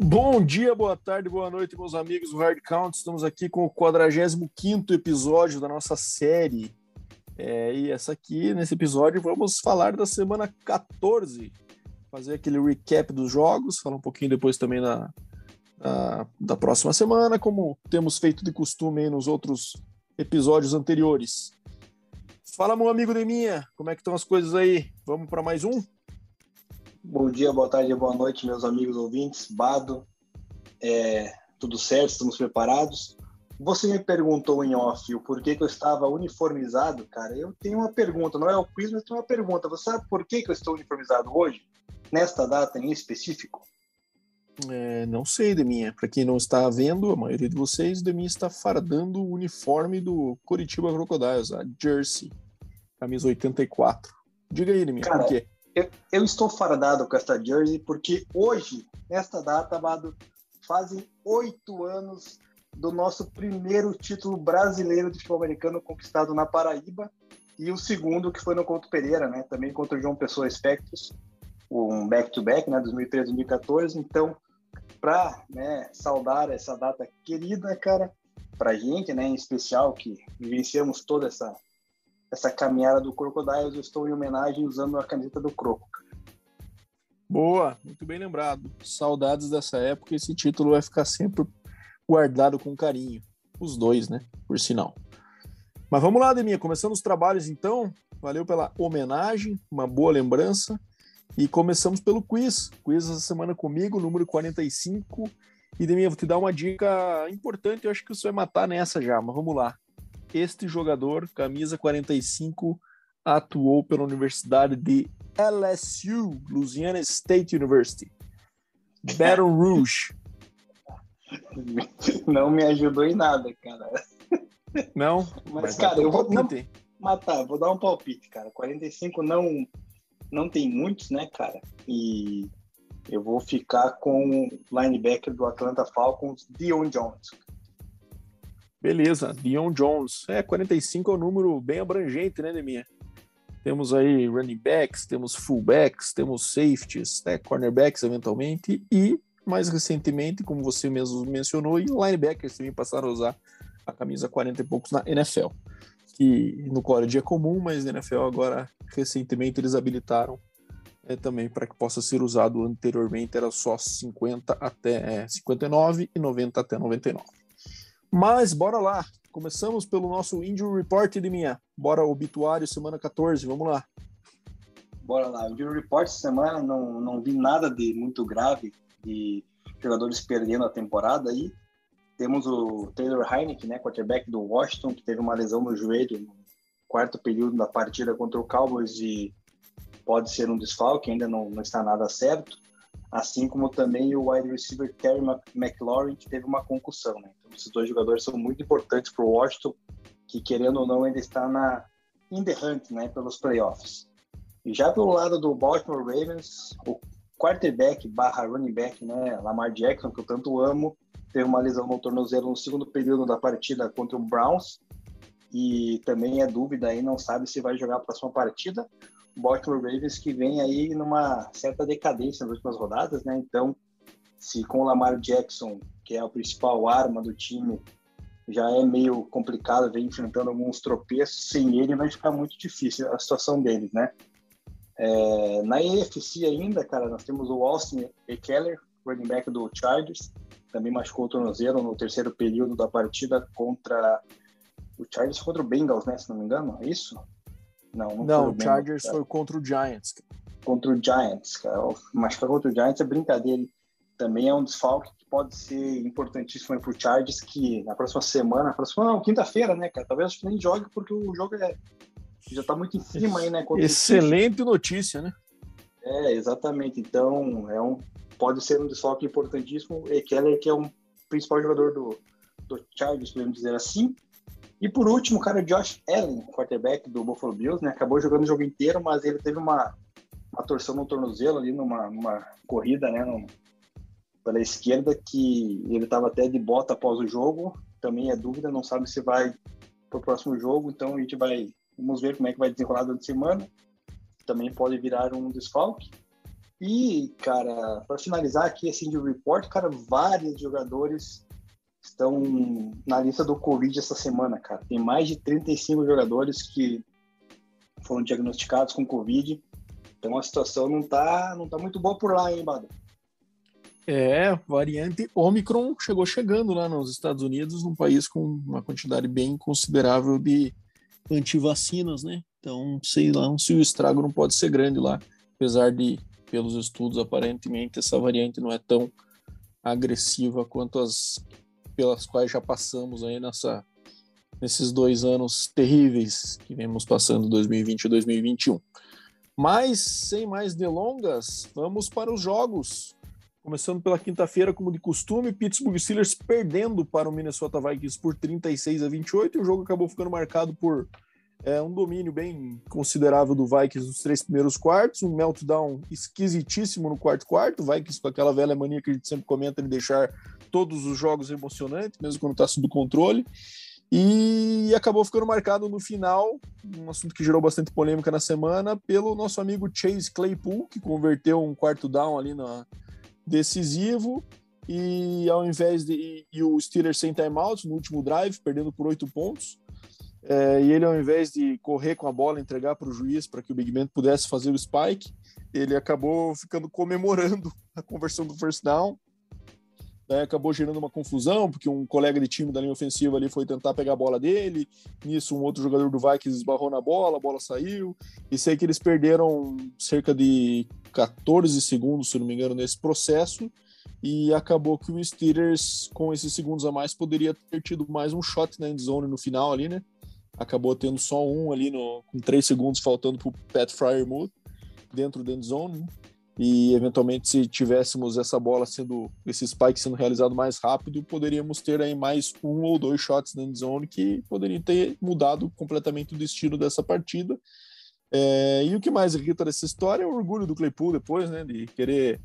Bom dia, boa tarde, boa noite, meus amigos do Hard Count. Estamos aqui com o 45 episódio da nossa série. É, e essa aqui, nesse episódio, vamos falar da semana 14. Fazer aquele recap dos jogos, falar um pouquinho depois também na, na da próxima semana, como temos feito de costume nos outros episódios anteriores. Fala, meu amigo Deminha, como é que estão as coisas aí? Vamos para mais um? Bom dia, boa tarde, boa noite, meus amigos ouvintes. Bado, é, tudo certo? Estamos preparados? Você me perguntou em off o porquê que eu estava uniformizado, cara. Eu tenho uma pergunta, não é o quiz, mas tenho uma pergunta. Você sabe por que, que eu estou uniformizado hoje, nesta data em específico? É, não sei, Deminha. Para quem não está vendo, a maioria de vocês, Deminha está fardando o uniforme do Curitiba Crocodiles, a Jersey, camisa 84. Diga aí, Deminha, Cara, por quê? Eu, eu, estou fardado com esta Jersey porque hoje, nesta data, Amado, fazem oito anos do nosso primeiro título brasileiro de futebol americano conquistado na Paraíba e o segundo que foi no Couto Pereira, né? Também contra o João Pessoa Spectros, um back-to-back, -back, né? 2013 2014. Então, para né, saudar essa data querida, cara, para gente, né, em especial que vivenciamos toda essa essa caminhada do Crocodiles, eu estou em homenagem usando a camiseta do Croco. Boa, muito bem lembrado. Saudades dessa época, esse título vai ficar sempre guardado com carinho. Os dois, né? Por sinal. Mas vamos lá, Deminha, começando os trabalhos então. Valeu pela homenagem, uma boa lembrança. E começamos pelo quiz. Quiz essa semana comigo, número 45. E Deminha, vou te dar uma dica importante, eu acho que você vai matar nessa já, mas vamos lá. Este jogador, camisa 45, atuou pela Universidade de LSU, Louisiana State University. Baton Rouge. Não me ajudou em nada, cara. Não? Mas, mas cara, eu vou não, matar, vou dar um palpite, cara. 45 não não tem muitos, né, cara? E eu vou ficar com o linebacker do Atlanta Falcons, Dion Jones. Beleza, Dion Jones. É, 45 é um número bem abrangente, né, Deminha? Temos aí running backs, temos fullbacks, temos safeties, né, cornerbacks eventualmente e mais recentemente, como você mesmo mencionou, linebackers também passaram a usar a camisa 40 e poucos na NFL, que no college é comum, mas na NFL agora recentemente eles habilitaram é, também para que possa ser usado anteriormente era só 50 até é, 59 e 90 até 99. Mas bora lá. Começamos pelo nosso Injury Report de minha. Bora, obituário, semana 14, vamos lá. Bora lá. Injury Report semana não, não vi nada de muito grave de jogadores perdendo a temporada aí. Temos o Taylor Heineken, né, quarterback do Washington, que teve uma lesão no joelho no quarto período da partida contra o Cowboys e pode ser um desfalque, ainda não, não está nada certo assim como também o wide receiver Terry McLaurin, que teve uma concussão. Né? Então, esses dois jogadores são muito importantes para o Washington, que querendo ou não ainda está na in the hunt, né, pelos playoffs. E já pelo lado do Baltimore Ravens, o quarterback barra running back, né, Lamar Jackson, que eu tanto amo, teve uma lesão no tornozelo no segundo período da partida contra o Browns, e também é dúvida aí, não sabe se vai jogar a próxima partida. Baltimore Ravens que vem aí numa certa decadência nas últimas rodadas, né? Então, se com o Lamar Jackson, que é a principal arma do time, já é meio complicado, vem enfrentando alguns tropeços, sem ele vai ficar muito difícil a situação deles, né? É, na EFC ainda, cara, nós temos o Austin Eckler, running back do Chargers, também machucou o tornozelo no terceiro período da partida contra o Chargers contra o Bengals, né? Se não me engano, é isso? Não, não, não o Chargers foi contra o Giants. Contra o Giants, cara. Mas contra o Giants é brincadeira. Também é um desfalque que pode ser importantíssimo para o Chargers, que na próxima semana, na próxima quinta-feira, né, cara? Talvez acho que nem jogue, porque o jogo é, já está muito em cima aí, né? Excelente notícia, né? É, exatamente. Então, é um, pode ser um desfalque importantíssimo. E Keller, que é um principal jogador do, do Chargers, podemos dizer assim. E por último, cara, Josh Allen, quarterback do Buffalo Bills, né? Acabou jogando o jogo inteiro, mas ele teve uma, uma torção no tornozelo ali numa, numa corrida, né? No, pela esquerda, que ele estava até de bota após o jogo. Também é dúvida, não sabe se vai para o próximo jogo, então a gente vai. Vamos ver como é que vai desenrolar durante a semana. Também pode virar um desfalque. E, cara, para finalizar aqui esse injury report, cara, vários jogadores estão na lista do Covid essa semana, cara. Tem mais de 35 jogadores que foram diagnosticados com Covid. Então a situação não tá, não tá muito boa por lá, hein, Bada? É, variante Omicron chegou chegando lá nos Estados Unidos, num país com uma quantidade bem considerável de antivacinas, né? Então, sei lá se o estrago não pode ser grande lá, apesar de, pelos estudos, aparentemente essa variante não é tão agressiva quanto as pelas quais já passamos aí nessa, nesses dois anos terríveis que vemos passando 2020 e 2021. Mas, sem mais delongas, vamos para os jogos. Começando pela quinta-feira, como de costume, Pittsburgh Steelers perdendo para o Minnesota Vikings por 36 a 28. E o jogo acabou ficando marcado por é, um domínio bem considerável do Vikings nos três primeiros quartos, um meltdown esquisitíssimo no quarto quarto. Vikings com aquela velha mania que a gente sempre comenta de deixar todos os jogos emocionantes, mesmo quando está sob controle. E acabou ficando marcado no final, um assunto que gerou bastante polêmica na semana, pelo nosso amigo Chase Claypool, que converteu um quarto down ali na decisivo. E ao invés de. E o Steelers sem timeout no último drive, perdendo por oito pontos. É, e ele, ao invés de correr com a bola, entregar para o juiz para que o Big Ben pudesse fazer o spike, ele acabou ficando comemorando a conversão do first down né, acabou gerando uma confusão, porque um colega de time da linha ofensiva ali foi tentar pegar a bola dele, nisso um outro jogador do Vikings esbarrou na bola, a bola saiu, e sei que eles perderam cerca de 14 segundos, se não me engano, nesse processo, e acabou que o Steelers, com esses segundos a mais, poderia ter tido mais um shot na endzone no final ali, né? Acabou tendo só um ali no, com três segundos faltando para o Pat Fryermuth dentro da endzone, né? E eventualmente se tivéssemos essa bola sendo esse spike sendo realizado mais rápido poderíamos ter aí mais um ou dois shots na zone que poderiam ter mudado completamente o destino dessa partida. É, e o que mais irrita dessa história é o orgulho do Claypool depois né? De querer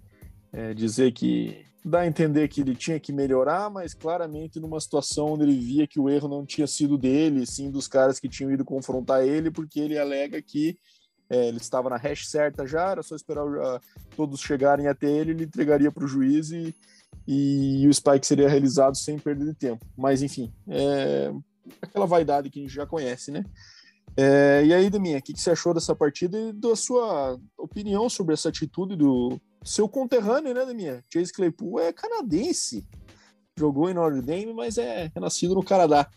é, dizer que dá a entender que ele tinha que melhorar mas claramente numa situação onde ele via que o erro não tinha sido dele sim dos caras que tinham ido confrontar ele porque ele alega que é, ele estava na hash certa já, era só esperar uh, todos chegarem até ele, ele entregaria para o juiz e, e, o spike seria realizado sem perda de tempo. Mas enfim, é aquela vaidade que a gente já conhece, né? É, e aí, Deminha, o que, que, você achou dessa partida e da sua opinião sobre essa atitude do seu conterrâneo, né, Deminha? Chase Claypool é canadense, jogou em Notre Dame, mas é, nascido no Canadá.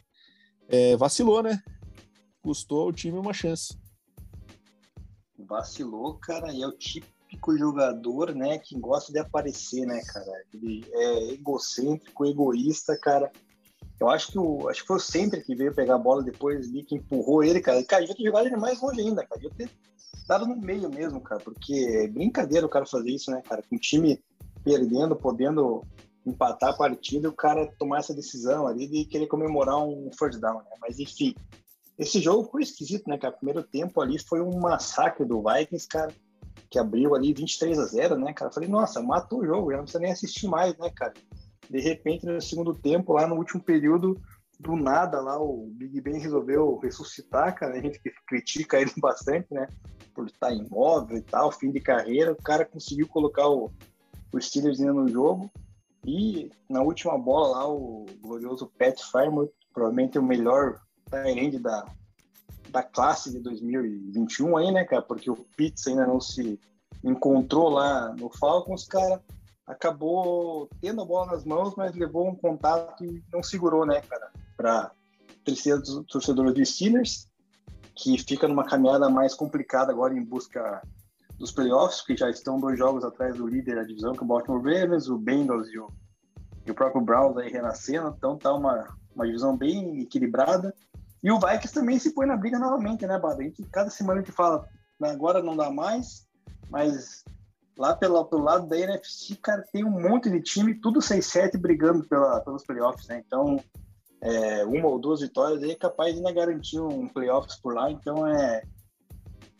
É, vacilou, né? Custou ao time uma chance vacilou, cara, e é o típico jogador, né, que gosta de aparecer, né, cara? Ele é egocêntrico, egoísta, cara. Eu acho que o acho que foi o Sempre que veio pegar a bola depois ali, que empurrou ele, cara. Cara, devia ter jogado ele mais longe ainda, cara. Devia ter dado no meio mesmo, cara, porque é brincadeira o cara fazer isso, né, cara? Com o time perdendo, podendo empatar a partida, o cara tomar essa decisão ali de querer comemorar um first down, né? Mas enfim, esse jogo foi esquisito, né, cara? Primeiro tempo ali foi um massacre do Vikings, cara, que abriu ali 23 a 0, né, cara? Falei, nossa, matou o jogo, já não precisa nem assistir mais, né, cara? De repente, no segundo tempo, lá no último período, do nada lá o Big Ben resolveu ressuscitar, cara. A gente critica ele bastante, né? Por estar imóvel e tal, fim de carreira. O cara conseguiu colocar o, o Steelers no jogo. E na última bola lá, o glorioso Pat Farmer, provavelmente o melhor Tyrande da, da classe de 2021 aí, né, cara? Porque o Pitts ainda não se encontrou lá no Falcons, cara. Acabou tendo a bola nas mãos, mas levou um contato e não segurou, né, cara? Para tristeza dos torcedores dos Steelers, que fica numa caminhada mais complicada agora em busca dos playoffs, que já estão dois jogos atrás do líder da divisão, que é o Baltimore Ravens, o Bengals e o, e o próprio Browns aí renascendo. Então tá uma, uma divisão bem equilibrada. E o Vikings também se põe na briga novamente, né, Bada? A gente, cada semana gente fala, agora não dá mais, mas lá pelo, lado da NFC, cara, tem um monte de time, tudo 6-7 brigando pela, pelos playoffs, né? Então, é, uma ou duas vitórias aí é capaz de ainda garantir um playoffs por lá. Então, é,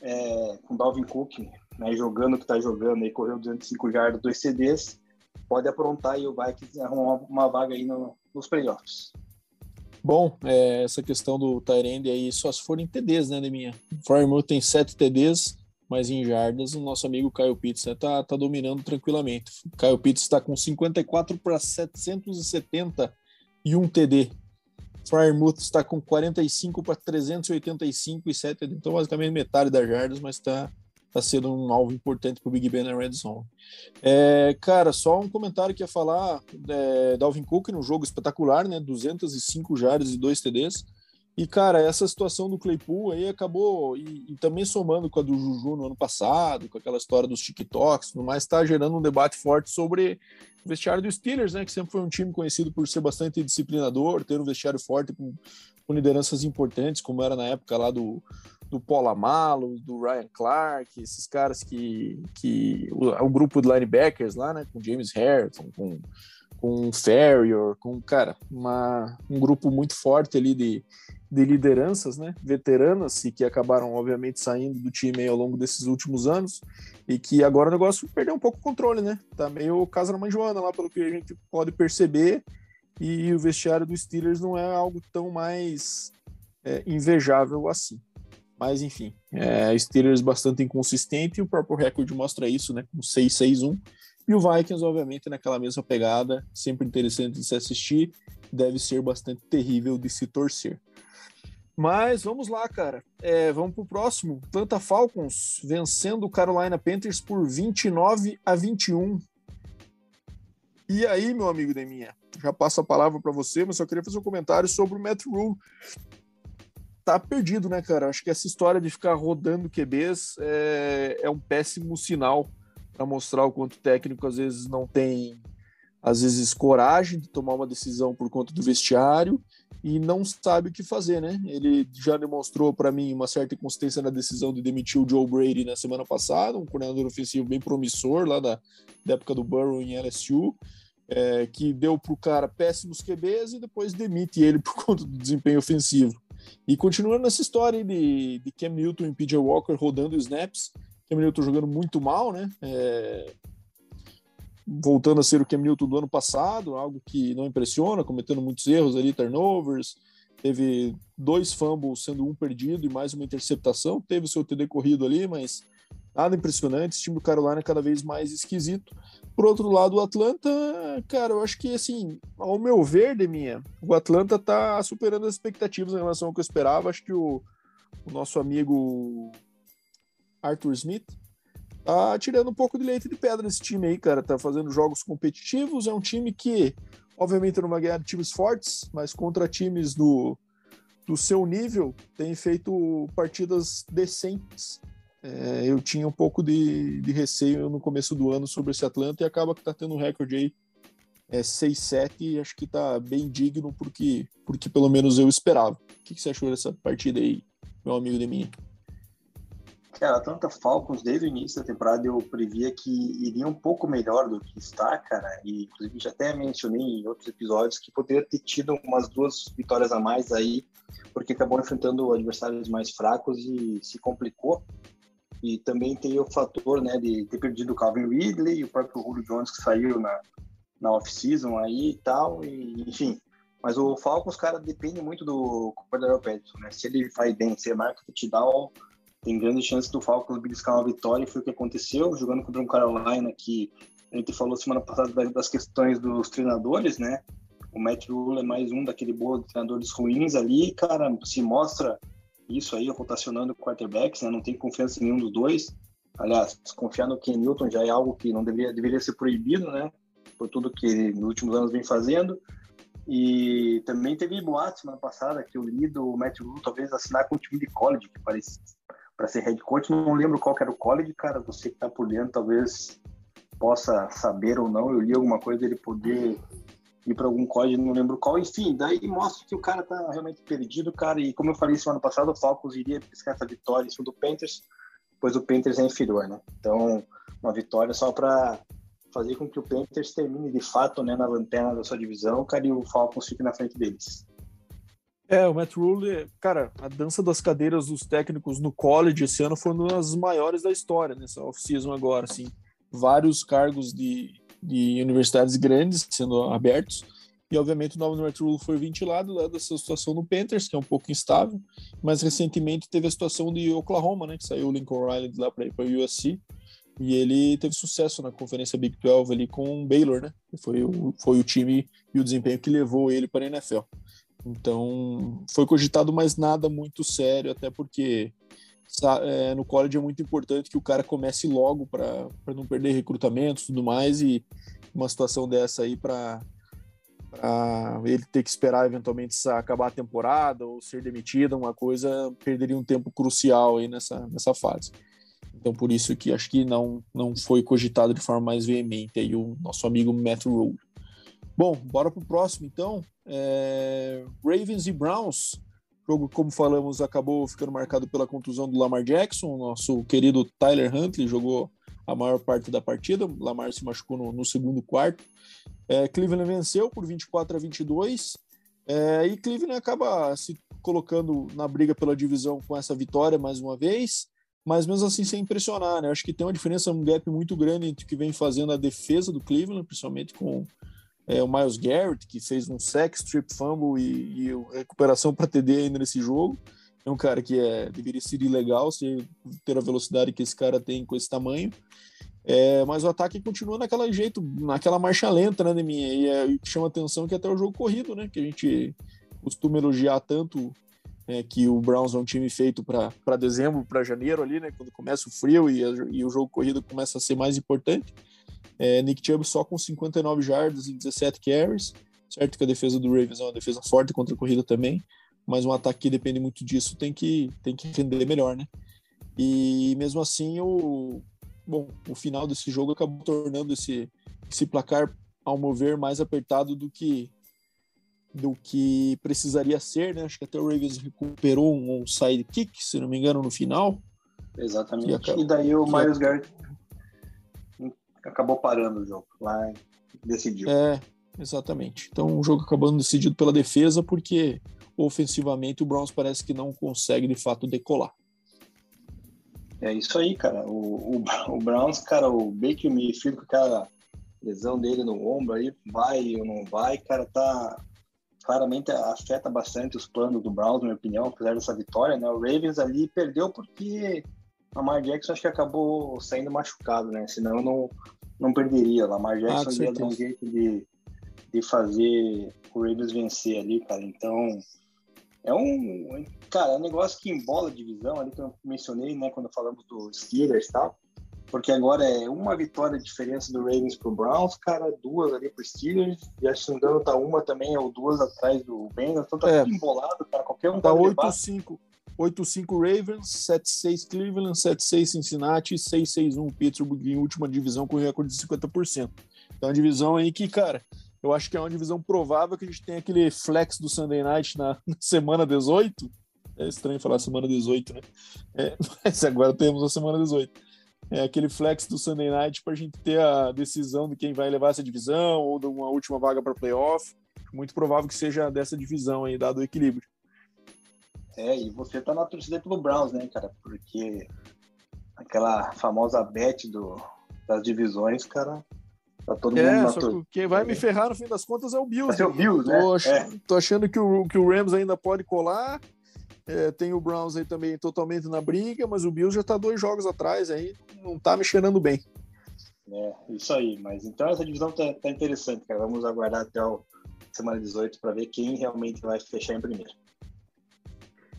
é com o Dalvin Cook né, jogando o que tá jogando aí, correu 205 jardas, dois CDs, pode aprontar aí o Vikings arrumar uma vaga aí no, nos playoffs. Bom, é, essa questão do Tyrande aí só se forem TDs, né, Deminha? O Farmouth tem sete TDs, mas em jardas o nosso amigo Caio Pitts né, tá, tá dominando tranquilamente. Caio Pitts está com 54 para 770 e um TD. Fryermuth está com 45 para 385 e 7 TD. Então, basicamente metade das jardas, mas está tá sendo um alvo importante para o Big Ben na Red Zone. É, cara, só um comentário que ia falar: é, Dalvin Cook no jogo espetacular, né? 205 jardas e 2 TDs. E, cara, essa situação do Claypool aí acabou, e, e, também somando com a do Juju no ano passado, com aquela história dos TikToks, no mais, está gerando um debate forte sobre o vestiário dos Steelers, né? Que sempre foi um time conhecido por ser bastante disciplinador, ter um vestiário forte com, com lideranças importantes, como era na época lá do, do Paul Amalo, do Ryan Clark, esses caras que. que o, o grupo de linebackers lá, né? Com James Harrison, com, com Ferrier, com, cara, uma, um grupo muito forte ali de de lideranças, né, veteranas e que acabaram obviamente saindo do time ao longo desses últimos anos e que agora o negócio perdeu um pouco o controle, né? Tá meio casa da mãe Joana lá pelo que a gente pode perceber e o vestiário dos Steelers não é algo tão mais é, invejável assim. Mas enfim, é, Steelers bastante inconsistente e o próprio recorde mostra isso, né? Com 6-6-1 e o Vikings, obviamente, naquela mesma pegada, sempre interessante de se assistir, deve ser bastante terrível de se torcer. Mas vamos lá, cara. É, vamos para o próximo. Atlanta Falcons vencendo o Carolina Panthers por 29 a 21. E aí, meu amigo Deminha, já passo a palavra para você, mas só queria fazer um comentário sobre o Matt Rule. Tá perdido, né, cara? Acho que essa história de ficar rodando QBs é, é um péssimo sinal para mostrar o quanto o técnico às vezes não tem, às vezes, coragem de tomar uma decisão por conta do vestiário e não sabe o que fazer, né? Ele já demonstrou para mim uma certa inconsistência na decisão de demitir o Joe Brady na semana passada, um coordenador ofensivo bem promissor lá da, da época do Burrow em LSU, é, que deu para o cara péssimos QBs e depois demite ele por conta do desempenho ofensivo. E continuando nessa história de, de Cam Newton e PJ Walker rodando snaps, Cam Newton jogando muito mal, né? É, voltando a ser o Cam Newton do ano passado, algo que não impressiona, cometendo muitos erros ali, turnovers, teve dois fumbles, sendo um perdido e mais uma interceptação, teve o seu TD corrido ali, mas nada impressionante, esse time do Carolina é cada vez mais esquisito. Por outro lado, o Atlanta, cara, eu acho que, assim, ao meu ver, de minha, o Atlanta tá superando as expectativas em relação ao que eu esperava, acho que o, o nosso amigo Arthur Smith tá tirando um pouco de leite de pedra esse time aí, cara. Tá fazendo jogos competitivos. É um time que, obviamente, não vai ganhar times fortes, mas contra times do, do seu nível, tem feito partidas decentes. É, eu tinha um pouco de, de receio no começo do ano sobre esse Atlanta e acaba que tá tendo um recorde aí é 6-7 e acho que tá bem digno porque, porque pelo menos eu esperava. O que, que você achou dessa partida aí, meu amigo de mim? Cara, Atlanta Falcons, desde o início da temporada, eu previa que iria um pouco melhor do que está, cara. E, inclusive, já até mencionei em outros episódios que poderia ter tido umas duas vitórias a mais aí, porque acabou enfrentando adversários mais fracos e se complicou. E também tem o fator, né, de ter perdido o Calvin Ridley o próprio Julio Jones que saiu na, na off-season aí e tal. E, enfim, mas o Falcons, cara, depende muito do Cordero Patterson, né? Se ele vai bem, se ele marca touchdown tem grande chance do Falcons beliscar uma vitória, e foi o que aconteceu, jogando contra um Carolina que a gente falou semana passada das questões dos treinadores, né? O Matt Rule é mais um daquele bolo de treinadores ruins ali, cara, se mostra isso aí, rotacionando quarterbacks, né? Não tem confiança em nenhum dos dois. Aliás, confiar no Ken Newton já é algo que não deveria, deveria ser proibido, né? Por tudo que ele, nos últimos anos vem fazendo. E também teve boato semana passada que o Lido, o Matt talvez assinar com o time de college, que parece, para ser head coach. Não lembro qual era o college, cara. Você que está por dentro talvez possa saber ou não. Eu li alguma coisa dele poder ir para algum college, não lembro qual. Enfim, daí mostra que o cara tá realmente perdido, cara. E como eu falei semana passada, o Falcons iria buscar essa vitória em cima do Panthers, pois o Panthers é inferior, né? Então, uma vitória só para fazer com que o Panthers termine de fato né, na lanterna da sua divisão, cara, e o Falcons fique na frente deles. É, o Matt Rule, cara, a dança das cadeiras dos técnicos no college esse ano foi uma das maiores da história, nessa off-season agora, assim. Vários cargos de, de universidades grandes sendo abertos E, obviamente, o do Matt Rule foi ventilado lá dessa situação no Panthers, que é um pouco instável. Mas, recentemente, teve a situação de Oklahoma, né? Que saiu o Lincoln Riley lá para ir para o USC. E ele teve sucesso na conferência Big 12 ali com o Baylor, né? Foi o, foi o time e o desempenho que levou ele para a NFL. Então, foi cogitado mais nada muito sério, até porque é, no college é muito importante que o cara comece logo para não perder recrutamento e tudo mais. E uma situação dessa aí para ele ter que esperar eventualmente acabar a temporada ou ser demitido, uma coisa, perderia um tempo crucial aí nessa, nessa fase. Então, por isso que acho que não, não foi cogitado de forma mais veemente aí o nosso amigo Matt Rule. Bom, bora pro próximo então. É... Ravens e Browns. Jogo, como falamos, acabou ficando marcado pela contusão do Lamar Jackson. Nosso querido Tyler Huntley jogou a maior parte da partida. Lamar se machucou no, no segundo quarto. É, Cleveland venceu por 24 a 22. É, e Cleveland acaba se colocando na briga pela divisão com essa vitória mais uma vez mas mesmo assim sem impressionar, né? Acho que tem uma diferença, um gap muito grande entre o que vem fazendo a defesa do Cleveland, principalmente com é, o Miles Garrett, que fez um sack, strip fumble e, e recuperação para TD ainda nesse jogo. É um cara que é, deveria ser ilegal se ter a velocidade que esse cara tem com esse tamanho. É, mas o ataque continua naquela jeito, naquela marcha lenta, né, minha E é, chama atenção é que até o jogo corrido, né? Que a gente costuma elogiar tanto é, que o Browns é um time feito para dezembro, para janeiro ali, né? Quando começa o frio e, a, e, o jogo corrido começa a ser mais importante. É, Nick Chubb só com 59 jardas e 17 carries, certo que a defesa do Ravens é uma defesa forte contra a corrida também, mas um ataque que depende muito disso tem que tem que render melhor, né? E mesmo assim o bom, o final desse jogo acabou tornando esse esse placar ao mover mais apertado do que do que precisaria ser, né? Acho que até o Ravens recuperou um, um sidekick, se não me engano, no final. Exatamente. Acaba, e daí o Miles Garrett acabou parando o jogo lá decidiu. É, exatamente. Então o jogo acabando decidido pela defesa, porque ofensivamente o Browns parece que não consegue de fato decolar. É isso aí, cara. O, o, o Browns, cara, o Baker Mayfield com aquela lesão dele no ombro aí, vai ou não vai, cara, tá claramente afeta bastante os planos do Browns, na minha opinião, apesar dessa vitória, né? O Ravens ali perdeu porque Lamar Jackson acho que acabou saindo machucado, né? Senão não, não perderia. Lamar Jackson ah, ia dar um jeito de, de fazer o Ravens vencer ali, cara. Então, é um, cara, é um negócio que embola a divisão ali que eu mencionei, né, quando falamos do Steelers e tal porque agora é uma vitória de diferença do Ravens pro Browns, cara, duas ali pro Steelers, e acho que se não engano tá uma também, ou duas atrás do Bengals, então tá é. tudo embolado, cara, qualquer um tá 8-5. 8-5 Ravens, 7-6 Cleveland, 7-6 Cincinnati, 6-6-1 Pittsburgh em última divisão com recorde de 50%. Então, é uma divisão aí que, cara, eu acho que é uma divisão provável que a gente tem aquele flex do Sunday Night na, na semana 18. É estranho falar semana 18, né? É, mas agora temos a semana 18 é, aquele flex do Sunday Night para a gente ter a decisão de quem vai levar essa divisão ou de uma última vaga para playoff. Muito provável que seja dessa divisão aí, dado o equilíbrio. É, e você tá na torcida pelo Browns, né, cara? Porque aquela famosa bet do, das divisões, cara, tá todo é, mundo na torcida. Quem vai me ferrar no fim das contas é o Bills. É o Bills, né? Tô, ach é. tô achando que o, que o Rams ainda pode colar é, tem o Browns aí também totalmente na briga, mas o Bills já está dois jogos atrás aí, não está me cheirando bem. É, isso aí. Mas então essa divisão tá, tá interessante, cara. Vamos aguardar até o semana 18 para ver quem realmente vai fechar em primeiro.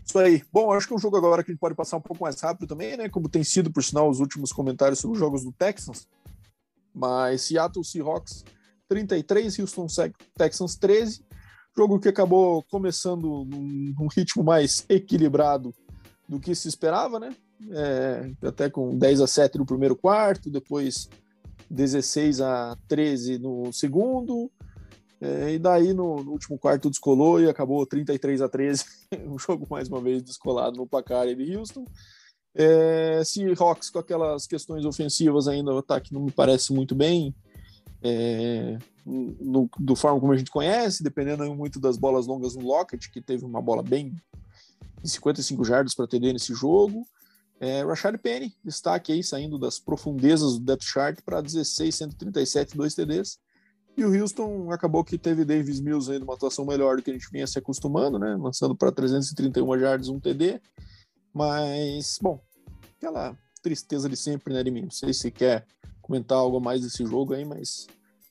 Isso aí. Bom, acho que um jogo agora que a gente pode passar um pouco mais rápido também, né? Como tem sido, por sinal, os últimos comentários sobre os jogos do Texans. Mas Seattle Seahawks 33, Houston Texans 13. Jogo que acabou começando num, num ritmo mais equilibrado do que se esperava, né? É, até com 10 a 7 no primeiro quarto, depois 16 a 13 no segundo, é, e daí no, no, último quarto descolou e acabou 33 a 13, um jogo mais uma vez descolado no placar de Houston. É, Seahawks com aquelas questões ofensivas ainda, o ataque não me parece muito bem, é, no, do forma como a gente conhece, dependendo muito das bolas longas no Lockett, que teve uma bola bem de 55 jardas para atender nesse jogo. É, Rashad Penny, destaque aí, saindo das profundezas do depth chart para 16, 137, 2 TDs. E o Houston acabou que teve Davis Mills aí numa atuação melhor do que a gente vinha se acostumando, né? Lançando para 331 jardas, um TD. Mas, bom, aquela tristeza de sempre, né, mim? Não sei se quer comentar algo mais desse jogo aí, mas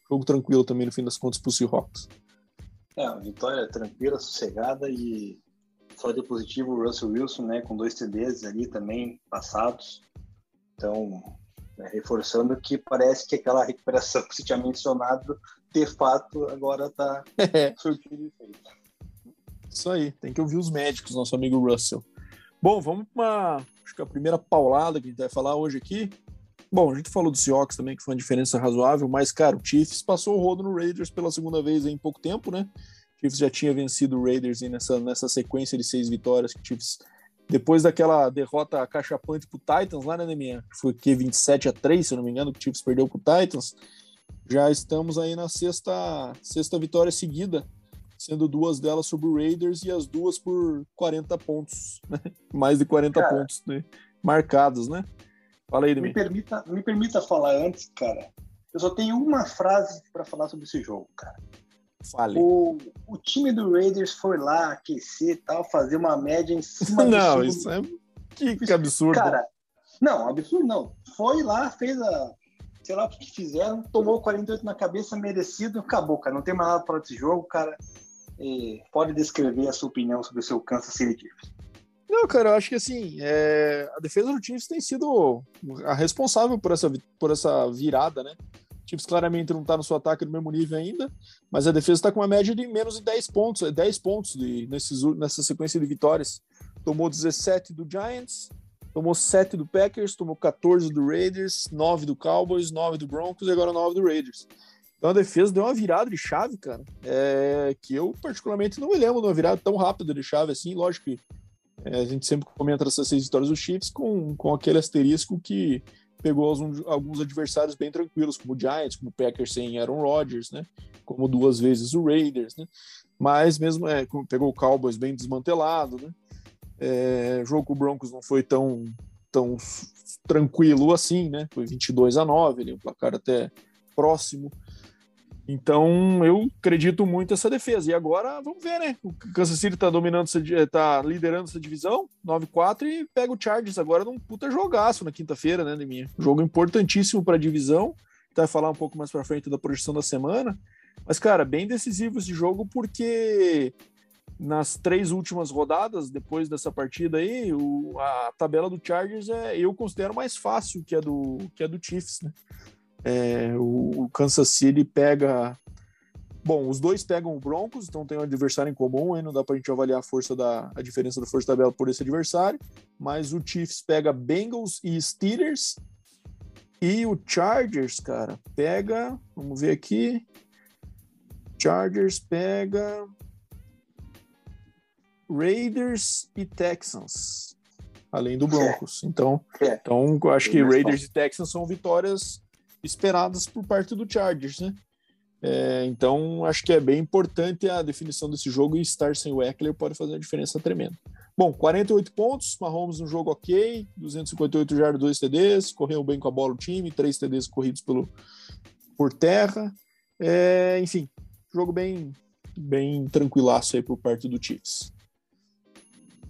jogo tranquilo também no fim das contas pro Seahawks. É, uma vitória tranquila, sossegada e só de positivo o Russell Wilson, né, com dois TDs ali também passados. Então, né, reforçando que parece que aquela recuperação que você tinha mencionado, de fato, agora está é. surtindo efeito. Isso aí, tem que ouvir os médicos, nosso amigo Russell. Bom, vamos para acho que a primeira paulada que a gente vai falar hoje aqui. Bom, a gente falou do Seahawks também, que foi uma diferença razoável, mas, cara, o Chiefs passou o rodo no Raiders pela segunda vez em pouco tempo, né? O Chiefs já tinha vencido o Raiders nessa, nessa sequência de seis vitórias que o Chiefs depois daquela derrota cachapante pro Titans lá, né, Neminha? Foi que 27 a 3, se eu não me engano, que o Chiefs perdeu pro Titans. Já estamos aí na sexta, sexta vitória seguida, sendo duas delas sobre o Raiders e as duas por 40 pontos, né? Mais de 40 cara, pontos né? marcados, né? Fala aí, me permita, me permita falar antes, cara. Eu só tenho uma frase para falar sobre esse jogo, cara. Fale. O, o time do Raiders foi lá aquecer e tal, fazer uma média em cima Não, isso é. Que, que absurdo. Cara, não, absurdo não. Foi lá, fez a. Sei lá o que fizeram, tomou 48 na cabeça, merecido, acabou, cara. Não tem mais nada para esse jogo, cara. E pode descrever a sua opinião sobre o seu Kansas City Chiefs. Não, cara, eu acho que assim, é... a defesa do Chiefs tem sido a responsável por essa, por essa virada, né? Chiefs claramente não está no seu ataque no mesmo nível ainda, mas a defesa está com uma média de menos de 10 pontos, 10 pontos de, nesses, nessa sequência de vitórias. Tomou 17 do Giants, tomou 7 do Packers, tomou 14 do Raiders, 9 do Cowboys, 9 do Broncos e agora 9 do Raiders. Então a defesa deu uma virada de chave, cara, é, que eu particularmente não me lembro de uma virada tão rápida de chave assim. Lógico que é, a gente sempre comenta essas seis vitórias dos Chiefs com, com aquele asterisco que pegou alguns adversários bem tranquilos, como o Giants, como o Packers sem Aaron Rodgers, né? Como duas vezes o Raiders, né? Mas mesmo é, pegou o Cowboys bem desmantelado, né? É, jogo com o Broncos não foi tão, tão tranquilo assim, né? Foi 22 a 9, ali, um placar até próximo. Então, eu acredito muito nessa defesa. E agora, vamos ver, né? O Kansas City tá dominando, tá liderando essa divisão, 9-4, e pega o Chargers agora num puta jogaço na quinta-feira, né, Neminha? Jogo importantíssimo para a divisão. Vai falar um pouco mais para frente da projeção da semana. Mas, cara, bem decisivo esse jogo, porque nas três últimas rodadas, depois dessa partida aí, o, a tabela do Chargers é, eu considero mais fácil que a do, que a do Chiefs, né? É, o, o, Kansas City pega. Bom, os dois pegam o Broncos, então tem um adversário em comum, aí não dá pra gente avaliar a força da a diferença da força da tabela por esse adversário, mas o Chiefs pega Bengals e Steelers e o Chargers, cara, pega, vamos ver aqui. Chargers pega Raiders e Texans, além do Broncos. Então, é. então acho que Raiders e Texans são vitórias esperadas por parte do Chargers, né? É, então, acho que é bem importante a definição desse jogo e estar sem o Eckler pode fazer uma diferença tremenda. Bom, 48 pontos, Mahomes no jogo ok, 258 jardas, 2 TDs, correu bem com a bola o time, 3 TDs corridos pelo, por terra. É, enfim, jogo bem, bem tranquilaço aí por parte do Chiefs.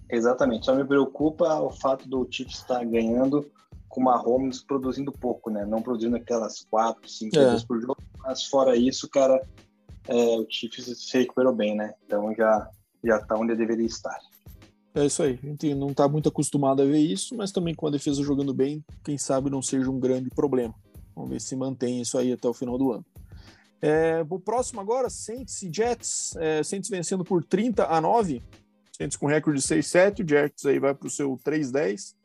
Exatamente, só me preocupa o fato do Chiefs estar ganhando com Mahomes produzindo pouco, né? Não produzindo aquelas quatro, cinco é. por jogo. Mas fora isso, cara, é, o Chiefs se recuperou bem, né? Então já, já tá onde deveria estar. É isso aí. A gente não tá muito acostumado a ver isso, mas também com a defesa jogando bem, quem sabe não seja um grande problema. Vamos ver se mantém isso aí até o final do ano. É, o próximo agora, Saints e Jets. É, Saints vencendo por 30 a 9. Saints com recorde de 6-7. O Jets aí vai para o seu 3-10.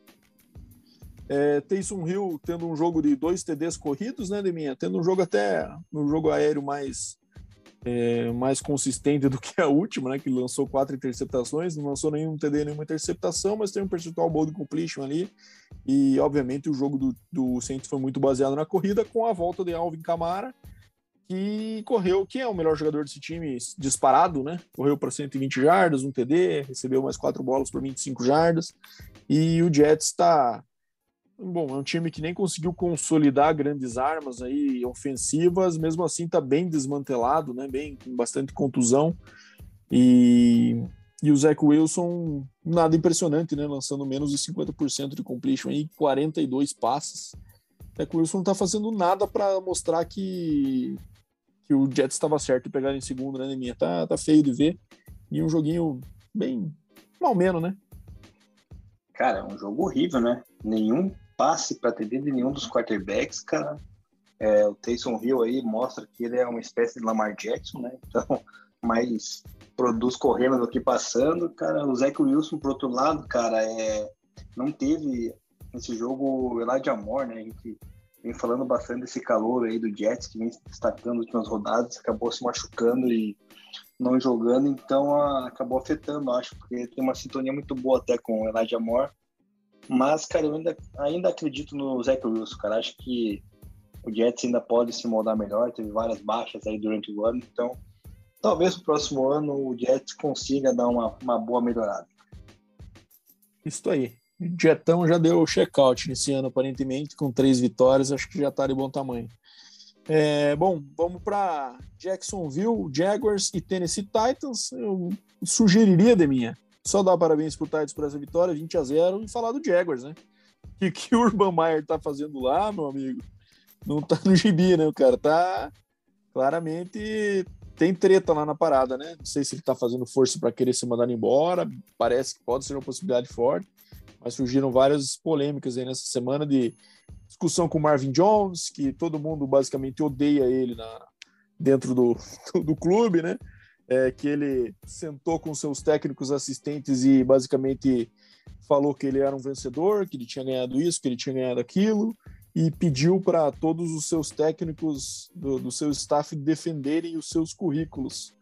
É, Taysom Hill tendo um jogo de dois TDs corridos, né, Deminha? Tendo um jogo até no jogo aéreo mais, é, mais consistente do que a última, né? Que lançou quatro interceptações, não lançou nenhum TD, nenhuma interceptação, mas tem um percentual bom de completion ali. E, obviamente, o jogo do, do Saints foi muito baseado na corrida, com a volta de Alvin Kamara, que correu, que é o melhor jogador desse time disparado, né? Correu para 120 jardas, um TD, recebeu mais quatro bolas por 25 jardas. E o Jets está bom, é um time que nem conseguiu consolidar grandes armas aí ofensivas, mesmo assim tá bem desmantelado, né? Bem com bastante contusão. E, e o Zach Wilson, nada impressionante, né? Lançando menos de 50% de completion aí, 42 passes. O Zach Wilson não tá fazendo nada para mostrar que, que o Jets estava certo em pegar em segundo, né, minha Tá, tá feio de ver. E um joguinho bem mal menos, né? Cara, é um jogo horrível, né? Nenhum passe para TD de nenhum dos quarterbacks, cara. É, o Taysom Hill aí mostra que ele é uma espécie de Lamar Jackson, né? Então, mais produz correndo do que passando. Cara, o Zach Wilson, por outro lado, cara, é, não teve nesse jogo o Elijah Moore, né? A gente vem falando bastante desse calor aí do Jets, que vem se destacando nas últimas rodadas, acabou se machucando e não jogando, então a, acabou afetando, acho, porque tem uma sintonia muito boa até com o Elijah Moore. Mas, cara, eu ainda, ainda acredito no Zach Wilson, cara. Acho que o Jets ainda pode se moldar melhor. Teve várias baixas aí durante o ano, então talvez no próximo ano o Jets consiga dar uma, uma boa melhorada. Isso aí. O Jetão já deu check-out nesse ano, aparentemente, com três vitórias. Acho que já está de bom tamanho. É, bom, vamos para Jacksonville, Jaguars e Tennessee Titans. Eu sugeriria, Deminha, só dar parabéns pro Titans por essa vitória, 20 a 0 e falar do Jaguars, né? O que o Urban Meyer tá fazendo lá, meu amigo, não tá no gibi, né? O cara tá claramente tem treta lá na parada, né? Não sei se ele tá fazendo força para querer ser mandado embora, parece que pode ser uma possibilidade forte, mas surgiram várias polêmicas aí nessa semana de discussão com o Marvin Jones, que todo mundo basicamente odeia ele na, dentro do, do clube, né? É, que ele sentou com seus técnicos assistentes e basicamente falou que ele era um vencedor, que ele tinha ganhado isso, que ele tinha ganhado aquilo, e pediu para todos os seus técnicos do, do seu staff defenderem os seus currículos.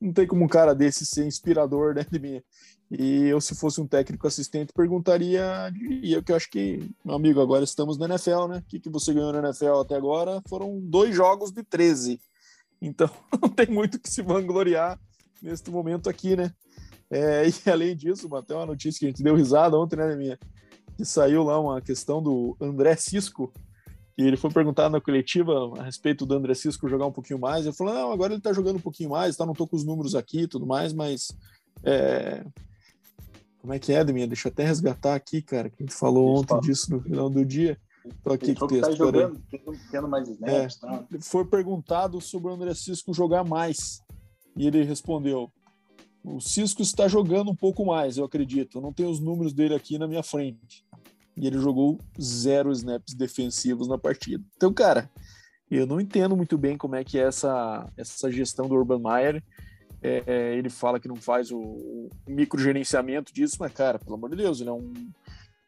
Não tem como um cara desse ser inspirador, né, de mim. E eu, se fosse um técnico assistente, perguntaria, e eu que acho que, meu amigo, agora estamos na NFL, né? O que, que você ganhou na NFL até agora? Foram dois jogos de 13. Então, não tem muito que se vangloriar neste momento aqui, né? É, e além disso, até uma notícia que a gente deu risada ontem, né, minha? Que saiu lá uma questão do André Cisco, que ele foi perguntado na coletiva a respeito do André Cisco jogar um pouquinho mais. Ele falou: não, agora ele tá jogando um pouquinho mais, tá? Não tô com os números aqui e tudo mais, mas. É... Como é que é, Deminha? Deixa eu até resgatar aqui, cara, que a gente falou ontem disso no final do dia. Aqui que texto. Tá jogando, tendo mais snaps, é, tá? Foi perguntado sobre o André Cisco jogar mais. E ele respondeu: O Cisco está jogando um pouco mais, eu acredito. Eu não tenho os números dele aqui na minha frente. E ele jogou zero snaps defensivos na partida. Então, cara, eu não entendo muito bem como é que é essa, essa gestão do Urban Meyer. É, é ele fala que não faz o, o microgerenciamento disso, mas, cara, pelo amor de Deus, ele é um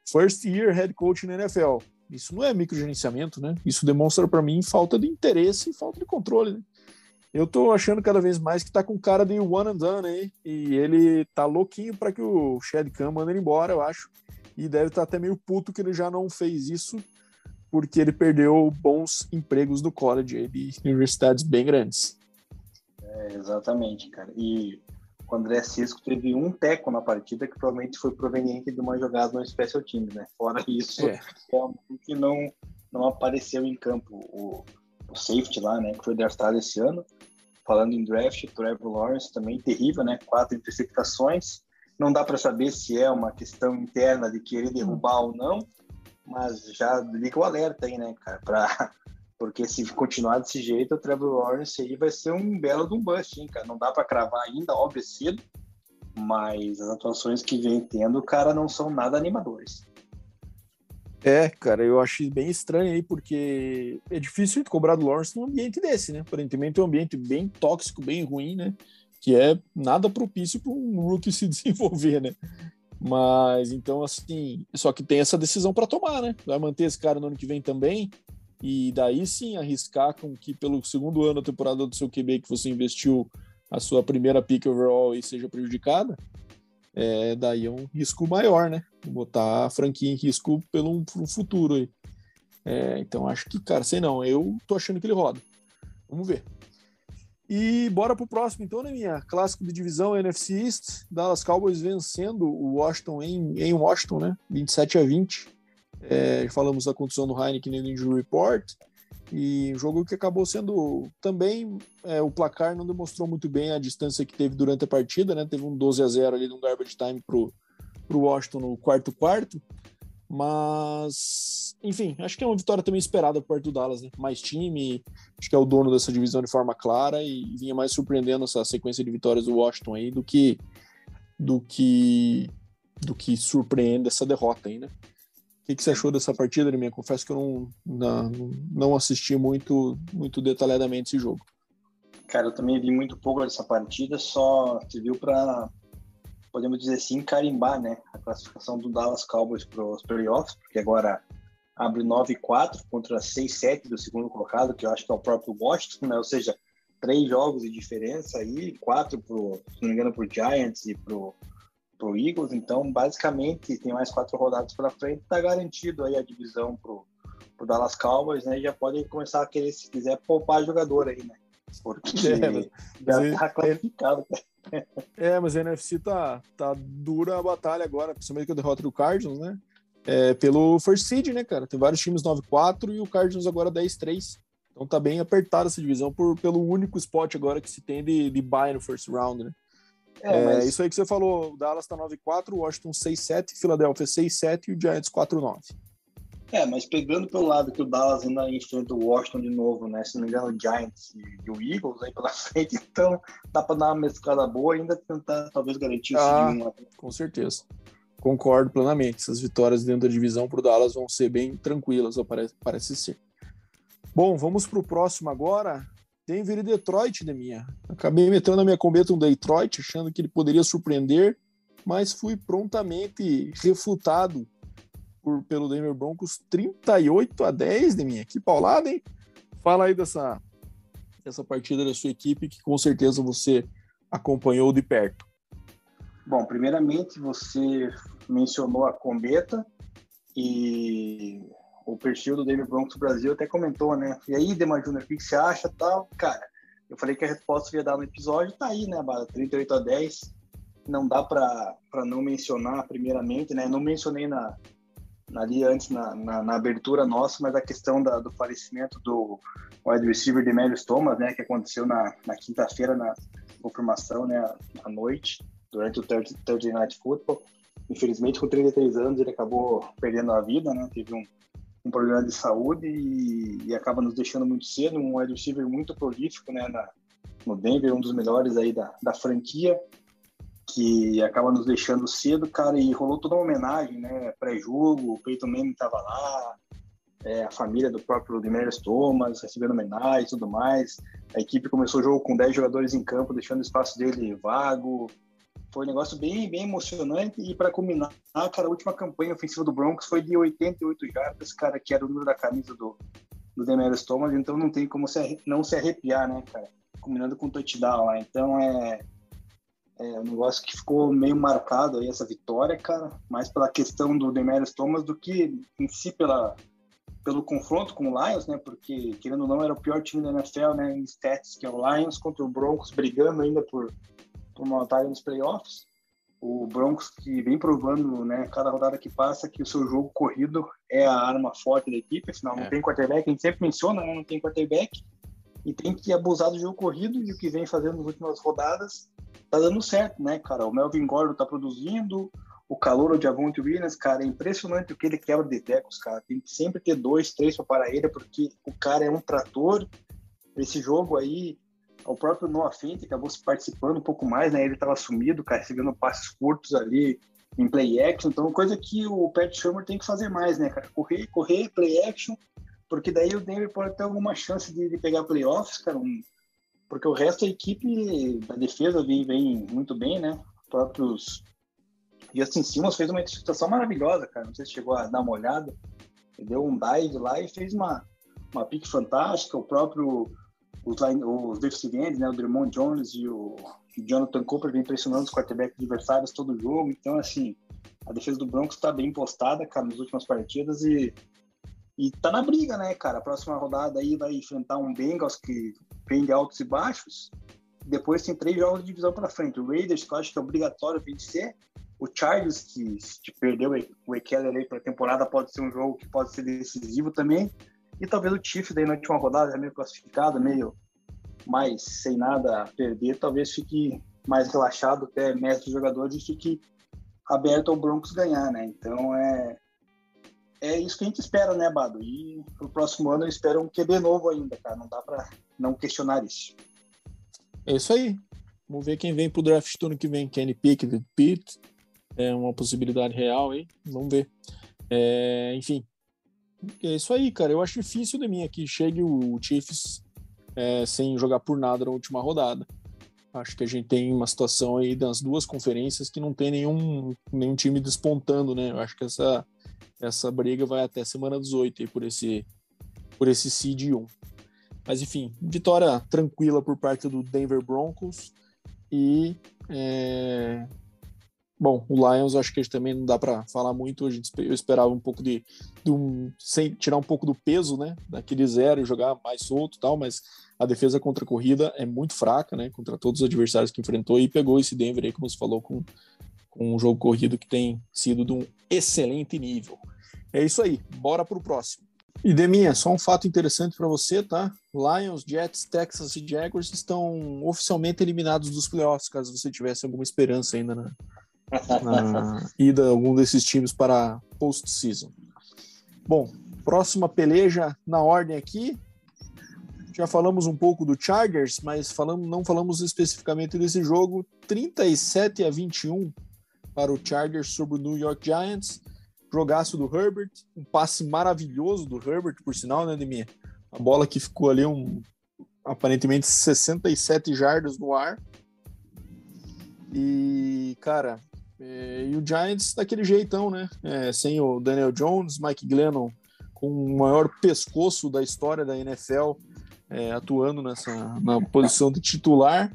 first year head coach na NFL isso não é microgerenciamento, né? Isso demonstra para mim falta de interesse e falta de controle, né? Eu tô achando cada vez mais que tá com cara de one and done aí, e ele tá louquinho para que o Chad Khan mande ele embora, eu acho. E deve estar tá até meio puto que ele já não fez isso, porque ele perdeu bons empregos no college de universidades bem grandes. É, exatamente, cara. E o André Cisco teve um teco na partida que provavelmente foi proveniente de uma jogada no Special Teams, né? Fora isso, é. que não, não apareceu em campo. O, o safety lá, né, que foi draftado esse ano. Falando em draft, Trevor Lawrence também terrível, né? Quatro interceptações. Não dá para saber se é uma questão interna de querer derrubar ou não, mas já liga o alerta aí, né, cara, para porque se continuar desse jeito, o Trevor Lawrence aí vai ser um belo de um bust, hein, cara. Não dá para cravar ainda, óbvio, é cedo, mas as atuações que vem tendo, cara, não são nada animadores. É, cara, eu acho bem estranho aí, porque é difícil cobrar do Lawrence num ambiente desse, né? Aparentemente é um ambiente bem tóxico, bem ruim, né? Que é nada propício para um rookie se desenvolver, né? Mas então, assim, só que tem essa decisão para tomar, né? Vai manter esse cara no ano que vem também e daí sim arriscar com que pelo segundo ano da temporada do seu QB que você investiu a sua primeira pick overall e seja prejudicada, é, daí é um risco maior, né? Botar a franquia em risco pelo, pelo futuro aí. É, então acho que, cara, sei não, eu tô achando que ele roda. Vamos ver. E bora pro próximo, então, né, minha? Clássico de divisão NFC East, Dallas Cowboys vencendo o Washington em, em Washington, né? 27 a 20. É, falamos da condição do Heineken no Injury Report. E um jogo que acabou sendo também é, o placar não demonstrou muito bem a distância que teve durante a partida, né? Teve um 12 a 0 ali no garbage time pro, pro Washington no quarto quarto. Mas, enfim, acho que é uma vitória também esperada por parte do Dallas, né? Mais time, acho que é o dono dessa divisão de forma clara e vinha mais surpreendendo essa sequência de vitórias do Washington aí do que do que do que surpreende essa derrota aí, né? O que, que você achou dessa partida, Liminha? Confesso que eu não, não, não assisti muito, muito detalhadamente esse jogo. Cara, eu também vi muito pouco dessa partida, só se viu para podemos dizer assim, carimbar né, a classificação do Dallas Cowboys para os playoffs, porque agora abre 9-4 contra 6-7 do segundo colocado, que eu acho que é o próprio Washington, né? ou seja, três jogos de diferença aí, quatro, pro, se não me engano, para o Giants e para o Eagles, então basicamente tem mais quatro rodadas para frente, está garantido aí a divisão para o Dallas Cowboys, né? E já pode começar a querer, se quiser, poupar jogador aí, né? Porque é, já está classificado. É, mas a NFC tá, tá dura a batalha agora, principalmente com a derrota do Cardinals, né? É, pelo first seed, né, cara? Tem vários times 9-4 e o Cardinals agora 10-3. Então tá bem apertada essa divisão por, pelo único spot agora que se tem de, de buy no first round, né? É, é, Isso aí que você falou, o Dallas tá 9-4, o Washington 6-7, Philadelphia 6-7 e o Giants 4-9. É, mas pegando pelo lado que o Dallas ainda enfrenta o Washington de novo, né? Se não me engano, o Giants e o Eagles aí pela frente, então dá para dar uma mesclada boa e ainda tentar talvez garantir ah, o Com certeza. Concordo plenamente. Essas vitórias dentro da divisão para o Dallas vão ser bem tranquilas, parece, parece ser. Bom, vamos para o próximo agora. Denver e Detroit, Deminha. Acabei metendo na minha cometa um Detroit, achando que ele poderia surpreender, mas fui prontamente refutado por, pelo Denver Broncos 38 a 10 de minha. Que paulada, hein? Fala aí dessa, dessa partida da sua equipe que com certeza você acompanhou de perto. Bom, primeiramente você mencionou a Combeta e o perfil do Denver Broncos Brasil até comentou, né? E aí, Demar Júnior, o que você acha tal? Cara, eu falei que a resposta ia dar no episódio, tá aí, né, Bala? 38 a 10. Não dá para não mencionar, primeiramente, né? Não mencionei na, ali antes na, na, na, abertura nossa, mas a questão da, do falecimento do wide receiver Demarius Thomas, né, que aconteceu na, na quinta-feira na confirmação, né, à noite, durante o Thursday Night Football. Infelizmente, com 33 anos, ele acabou perdendo a vida, né, teve um, um problema de saúde e, e, acaba nos deixando muito cedo, um wide receiver muito prolífico, né, na, no Denver, um dos melhores aí da, da franquia que acaba nos deixando cedo, cara, e rolou toda uma homenagem, né? Pré-jogo, o Peyton Manning estava lá, é, a família do próprio Demarius Thomas recebendo homenagem e tudo mais. A equipe começou o jogo com 10 jogadores em campo, deixando o espaço dele vago. Foi um negócio bem, bem emocionante. E para culminar, cara, a última campanha ofensiva do Broncos foi de 88 jardas, cara, que era o número da camisa do, do Demarius Thomas. Então não tem como se, não se arrepiar, né, cara? Combinando com o touchdown lá. Então é é um negócio que ficou meio marcado aí essa vitória, cara, mais pela questão do Demarius Thomas do que em si pela pelo confronto com o Lions, né? Porque querendo ou não era o pior time da NFL, né? Em stats que é o Lions contra o Broncos brigando ainda por uma vaga nos playoffs. O Broncos que vem provando, né? Cada rodada que passa que o seu jogo corrido é a arma forte da equipe. Afinal, não é. tem quarterback. A gente sempre menciona, né? Não tem quarterback e tem que abusar do jogo corrido e o que vem fazendo nas últimas rodadas tá dando certo, né, cara? O Melvin Gordon tá produzindo, o calor de Avonte Williams, cara, é impressionante o que ele quebra de tecos, cara. Tem que sempre ter dois, três para parar ele, porque o cara é um trator. Esse jogo aí, o próprio Noah Fent acabou se participando um pouco mais, né? Ele estava sumido, cara, recebendo passes curtos ali em play action. Então, coisa que o Pat Shermer tem que fazer mais, né, cara? Correr, correr, play action porque daí o Denver pode ter alguma chance de, de pegar playoffs, cara, um, porque o resto da equipe da defesa vem, vem muito bem, né? Os próprios Justin Simmons fez uma interceptação maravilhosa, cara. Não sei se chegou a dar uma olhada. Ele deu um dive lá e fez uma, uma pique fantástica. O próprio os, line, os defensivos né? O Drummond Jones e o Jonathan Cooper vem pressionando os quarterbacks adversários todo jogo. Então, assim, a defesa do Broncos está bem postada, cara, nas últimas partidas e e tá na briga, né, cara? A próxima rodada aí vai enfrentar um Bengals que vem de altos e baixos. Depois tem três jogos de divisão para frente. O Raiders, que eu acho que é obrigatório vencer. o Chargers, que perdeu o Ekeler aí para a temporada, pode ser um jogo que pode ser decisivo também. E talvez o Chiefs daí na última rodada, é meio classificado, meio mais sem nada a perder, talvez fique mais relaxado, até mestre dos jogadores e fique aberto ao Broncos ganhar, né? Então é é isso que a gente espera, né, Bado? E pro próximo ano eu espero um QB novo ainda, cara. Não dá para não questionar isso. É isso aí. Vamos ver quem vem pro draft ano que vem. Kenny Pickett, Pitt. É uma possibilidade real aí. Vamos ver. É, enfim. É isso aí, cara. Eu acho difícil de mim aqui. Chegue o Chiefs é, sem jogar por nada na última rodada. Acho que a gente tem uma situação aí das duas conferências que não tem nenhum, nenhum time despontando, né? Eu acho que essa, essa briga vai até semana 18 aí por esse, por esse seed 1. Mas enfim, vitória tranquila por parte do Denver Broncos e é... bom, o Lions acho que também não dá para falar muito. A gente, eu esperava um pouco de, de um, sem tirar um pouco do peso, né, daquele zero jogar mais solto, tal, mas a defesa contra a corrida é muito fraca, né, contra todos os adversários que enfrentou e pegou esse Denver aí, como você falou, com, com um jogo corrido que tem sido de um excelente nível. É isso aí, bora pro próximo. E Deminha, só um fato interessante para você, tá? Lions, Jets, Texas e Jaguars estão oficialmente eliminados dos playoffs, caso você tivesse alguma esperança ainda na, na ida algum desses times para post-season. Bom, próxima peleja na ordem aqui. Já falamos um pouco do Chargers, mas falamos, não falamos especificamente desse jogo. 37 a 21 para o Chargers sobre o New York Giants. Jogaço do Herbert, um passe maravilhoso do Herbert, por sinal, né, Deminha? A bola que ficou ali um aparentemente 67 jardas no ar. E, cara, e o Giants daquele jeitão, né? É, sem o Daniel Jones, Mike Glennon com o maior pescoço da história da NFL é, atuando nessa na posição de titular.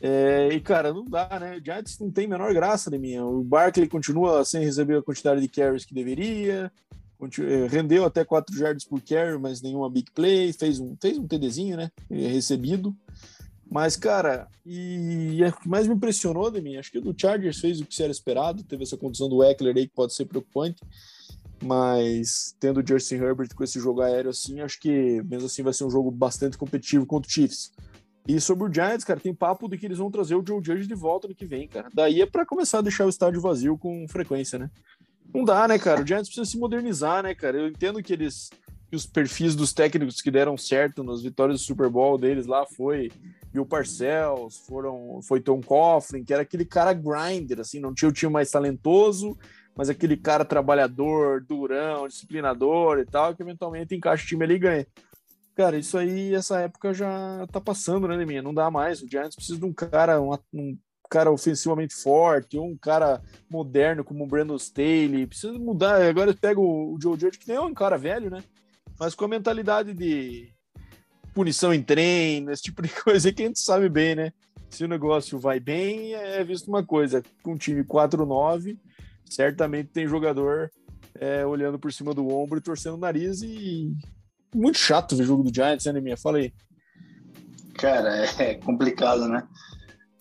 É, e, cara, não dá, né? O Giants não tem a menor graça de mim. O Barkley continua sem receber a quantidade de carries que deveria. É, rendeu até 4 jardas por carry, mas nenhuma big play. Fez um, fez um TDzinho, né? É, recebido. Mas, cara, e, e o que mais me impressionou de mim, acho que o do Chargers fez o que era esperado. Teve essa condição do Eckler aí que pode ser preocupante. Mas tendo o Justin Herbert com esse jogo aéreo assim, acho que mesmo assim vai ser um jogo bastante competitivo contra o Chiefs. E sobre o Giants, cara, tem papo de que eles vão trazer o Joe Judge de volta no que vem, cara. Daí é para começar a deixar o estádio vazio com frequência, né? Não dá, né, cara? O Giants precisa se modernizar, né, cara? Eu entendo que eles que os perfis dos técnicos que deram certo nas vitórias do Super Bowl deles lá foi Bill Parcells, foram, foi Tom Coughlin, que era aquele cara grinder, assim, não tinha o time mais talentoso, mas aquele cara trabalhador, durão, disciplinador e tal, que eventualmente encaixa o time ali e ganha. Cara, isso aí, essa época já tá passando, né, Neminha? Não dá mais. O Giants precisa de um cara, um, um cara ofensivamente forte, um cara moderno como o Brandon Staley. Precisa mudar. Agora pega o, o Joe Judge, que nem é um cara velho, né? Mas com a mentalidade de punição em treino, esse tipo de coisa que a gente sabe bem, né? Se o negócio vai bem, é visto uma coisa. Com um time 4-9, certamente tem jogador é, olhando por cima do ombro e torcendo o nariz e muito chato ver o jogo do Giants, né, minha? Fala aí. Cara, é complicado, né?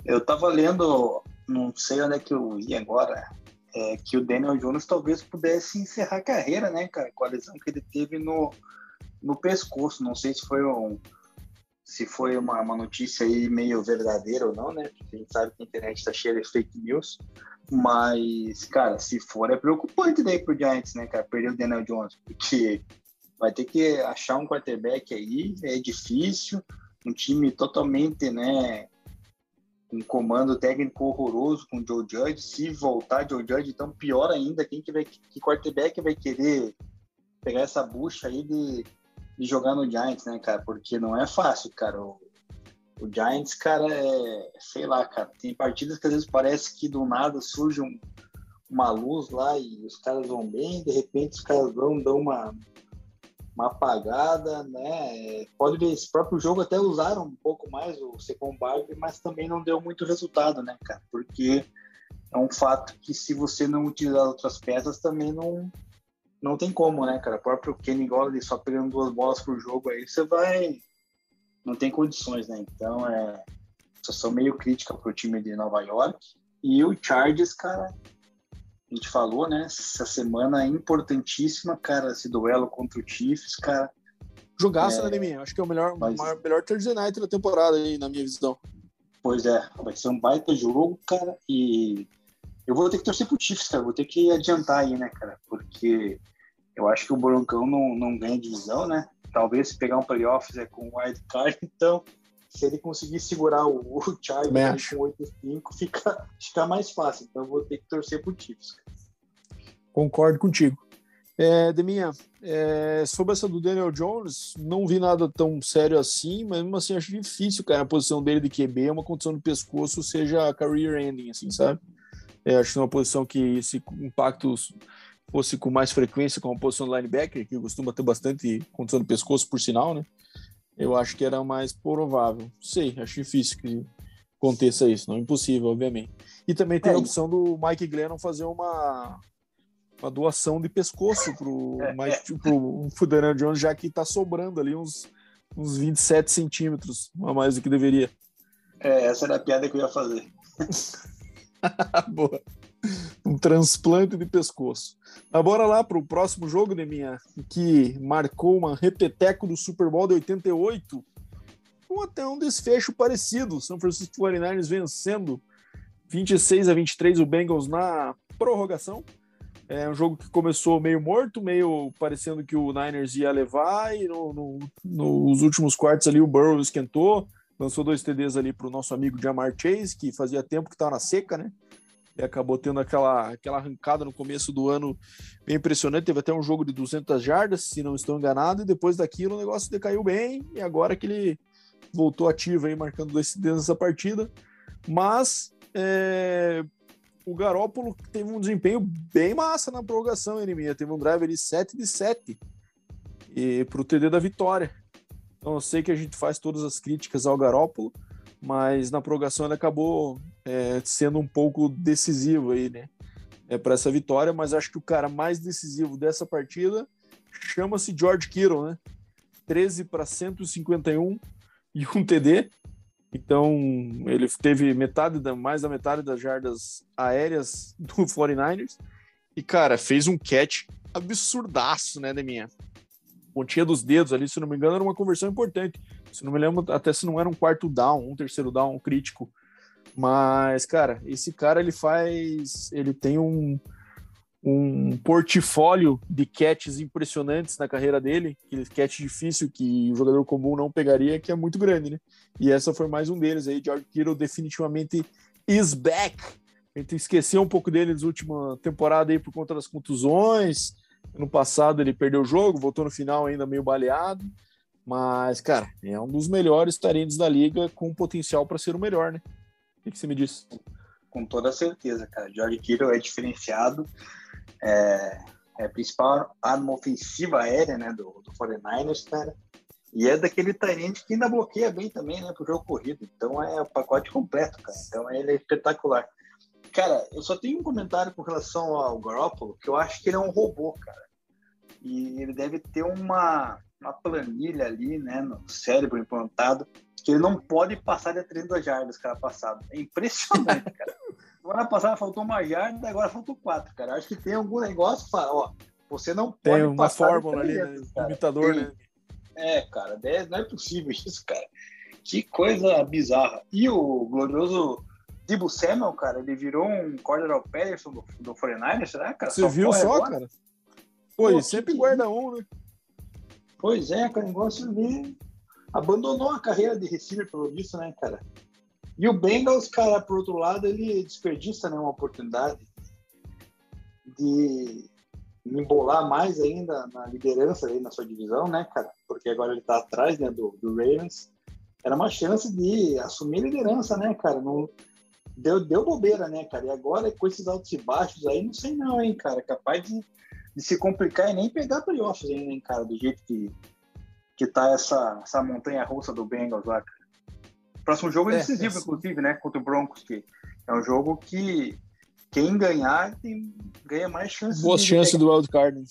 Eu tava lendo, não sei onde é que eu ia agora, é, que o Daniel Jones talvez pudesse encerrar a carreira, né, cara? Com a lesão que ele teve no, no pescoço. Não sei se foi um, se foi uma, uma notícia aí meio verdadeira ou não, né? Porque a gente sabe que a internet tá cheia de fake news. Mas, cara, se for, é preocupante daí pro Giants, né, cara? Perder o Daniel Jones, porque vai ter que achar um quarterback aí, é difícil, um time totalmente, né, um comando técnico horroroso com o Joe Judge, se voltar Joe Judge, então pior ainda, quem que vai, que quarterback vai querer pegar essa bucha aí de, de jogar no Giants, né, cara, porque não é fácil, cara, o, o Giants, cara, é, sei lá, cara, tem partidas que às vezes parece que do nada surge um, uma luz lá e os caras vão bem, de repente os caras vão, dão uma, uma apagada, né? Pode ver, esse próprio jogo até usaram um pouco mais o Secon Barkley, mas também não deu muito resultado, né, cara? Porque é um fato que se você não utilizar outras peças também não não tem como, né, cara? O próprio Kenny Golladay só pegando duas bolas por jogo aí, você vai não tem condições, né? Então é situação meio crítica pro time de Nova York. E o Chargers, cara, a gente falou, né? Essa semana é importantíssima, cara, esse duelo contra o Chiefs, cara. Jogaço, é... né, minha? Acho que é o melhor, Mas... maior, melhor Thursday Night da temporada aí, na minha visão. Pois é, vai ser um baita jogo, cara, e eu vou ter que torcer pro Chiefs, cara, vou ter que adiantar aí, né, cara, porque eu acho que o Broncão não, não ganha divisão, né? Talvez se pegar um playoffs é com o wild card, então se ele conseguir segurar o, o Chargers com 8-5, fica, fica mais fácil. Então eu vou ter que torcer pro Chiefs. Concordo contigo. É, Deminha, é, sobre essa do Daniel Jones, não vi nada tão sério assim, mas mesmo assim acho difícil, cara, a posição dele de QB, uma condição do pescoço seja career ending, assim, sabe? É, acho que é uma posição que esse impacto fosse com mais frequência com a posição do linebacker, que costuma ter bastante condição do pescoço, por sinal, né? Eu acho que era mais provável. Sei, acho difícil que aconteça isso, não é impossível, obviamente. E também tem é, a opção do Mike Glennon fazer uma, uma doação de pescoço pro, é, mais, é. pro, pro Daniel Jones, já que tá sobrando ali uns, uns 27 centímetros a mais do que deveria. É, essa era a piada que eu ia fazer. Boa um transplante de pescoço. Mas bora lá para o próximo jogo, Neminha, que marcou uma repeteco do Super Bowl de 88, com até um desfecho parecido. São Francisco 49ers vencendo 26 a 23 o Bengals na prorrogação. É um jogo que começou meio morto, meio parecendo que o Niners ia levar, e no, no, nos últimos quartos ali o Burrow esquentou, lançou dois TDs ali para o nosso amigo Jamar Chase, que fazia tempo que estava na seca, né? e acabou tendo aquela, aquela arrancada no começo do ano bem impressionante. Teve até um jogo de 200 jardas, se não estou enganado, e depois daquilo o negócio decaiu bem, e agora que ele voltou ativo aí, marcando dois dedos nessa partida. Mas é, o Garópolo teve um desempenho bem massa na prorrogação, Enemia. Teve um drive ali 7 de 7 para o TD da vitória. Então eu sei que a gente faz todas as críticas ao Garópolo, mas na prorrogação ele acabou é, sendo um pouco decisivo aí, né? É, para essa vitória, mas acho que o cara mais decisivo dessa partida chama-se George Kittle, né? 13 para 151 e um TD. Então, ele teve metade da, mais da metade das jardas aéreas do 49ers. E, cara, fez um catch absurdaço, né, Deminha? Pontinha dos dedos ali, se não me engano, era uma conversão importante. Se não me lembro, até se não era um quarto down, um terceiro down um crítico. Mas, cara, esse cara ele faz. Ele tem um, um portfólio de catches impressionantes na carreira dele, aquele catch difícil que o jogador comum não pegaria, que é muito grande, né? E essa foi mais um deles aí. George Kittle definitivamente is back. A gente esqueceu um pouco dele nas últimas temporada aí por conta das contusões. Ano passado ele perdeu o jogo, voltou no final ainda meio baleado. Mas, cara, é um dos melhores talentos da liga com potencial para ser o melhor, né? O que você me disse? Com toda certeza, cara. George Kittle é diferenciado. É, é a principal arma ofensiva aérea né, do, do 49ers, cara. E é daquele talento que ainda bloqueia bem também, né, pro jogo corrido. Então é o pacote completo, cara. Então ele é espetacular. Cara, eu só tenho um comentário com relação ao Garoppolo, que eu acho que ele é um robô, cara. E ele deve ter uma, uma planilha ali, né, no cérebro implantado, que ele não pode passar de 32 jardas, cara, passado. É impressionante, cara. Semana passada faltou uma jarda, agora faltou quatro, cara. Acho que tem algum negócio, ó, você não pode Tem uma fórmula ali, né? Limitador, né? É, cara, não é possível isso, cara. Que coisa bizarra. E o glorioso Dibu Samuel, cara, ele virou um Cordero Patterson do, do 49 será, cara? Você só viu só, agora? cara? Pô, Pô sempre que... guarda um, né? Pois é, cara, o negócio ali abandonou a carreira de receiver pelo visto, né, cara? E o Bengals, cara, por outro lado, ele desperdiça né, uma oportunidade de embolar mais ainda na liderança aí na sua divisão, né, cara? Porque agora ele tá atrás né, do, do Ravens. Era uma chance de assumir a liderança, né, cara? Não, deu, deu bobeira, né, cara? E agora, com esses altos e baixos aí, não sei não, hein, cara? Capaz de, de se complicar e nem pegar playoffs ainda, hein, cara? Do jeito que, que tá essa, essa montanha russa do Bengals lá. Próximo jogo é, é decisivo, é, inclusive, né? Contra o Broncos, que é um jogo que quem ganhar tem, ganha mais chances. Boas chances do wildcard, né?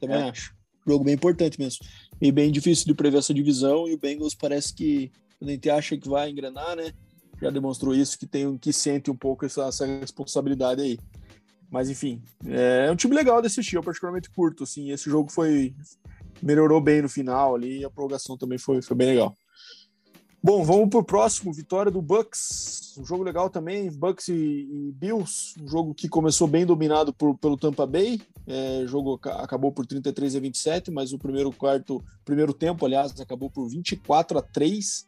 também é. acho. Jogo bem importante mesmo. E bem difícil de prever essa divisão. E o Bengals parece que a gente acha que vai engrenar, né? Já demonstrou isso, que tem que sente um pouco essa, essa responsabilidade aí. Mas enfim, é um time legal de assistir, eu particularmente curto, assim, esse jogo foi melhorou bem no final ali, a prorrogação também foi, foi bem legal. Bom, vamos para o próximo, vitória do Bucks, um jogo legal também, Bucks e, e Bills, um jogo que começou bem dominado por, pelo Tampa Bay, é, jogo acabou por 33 a 27, mas o primeiro quarto, primeiro tempo, aliás, acabou por 24 a 3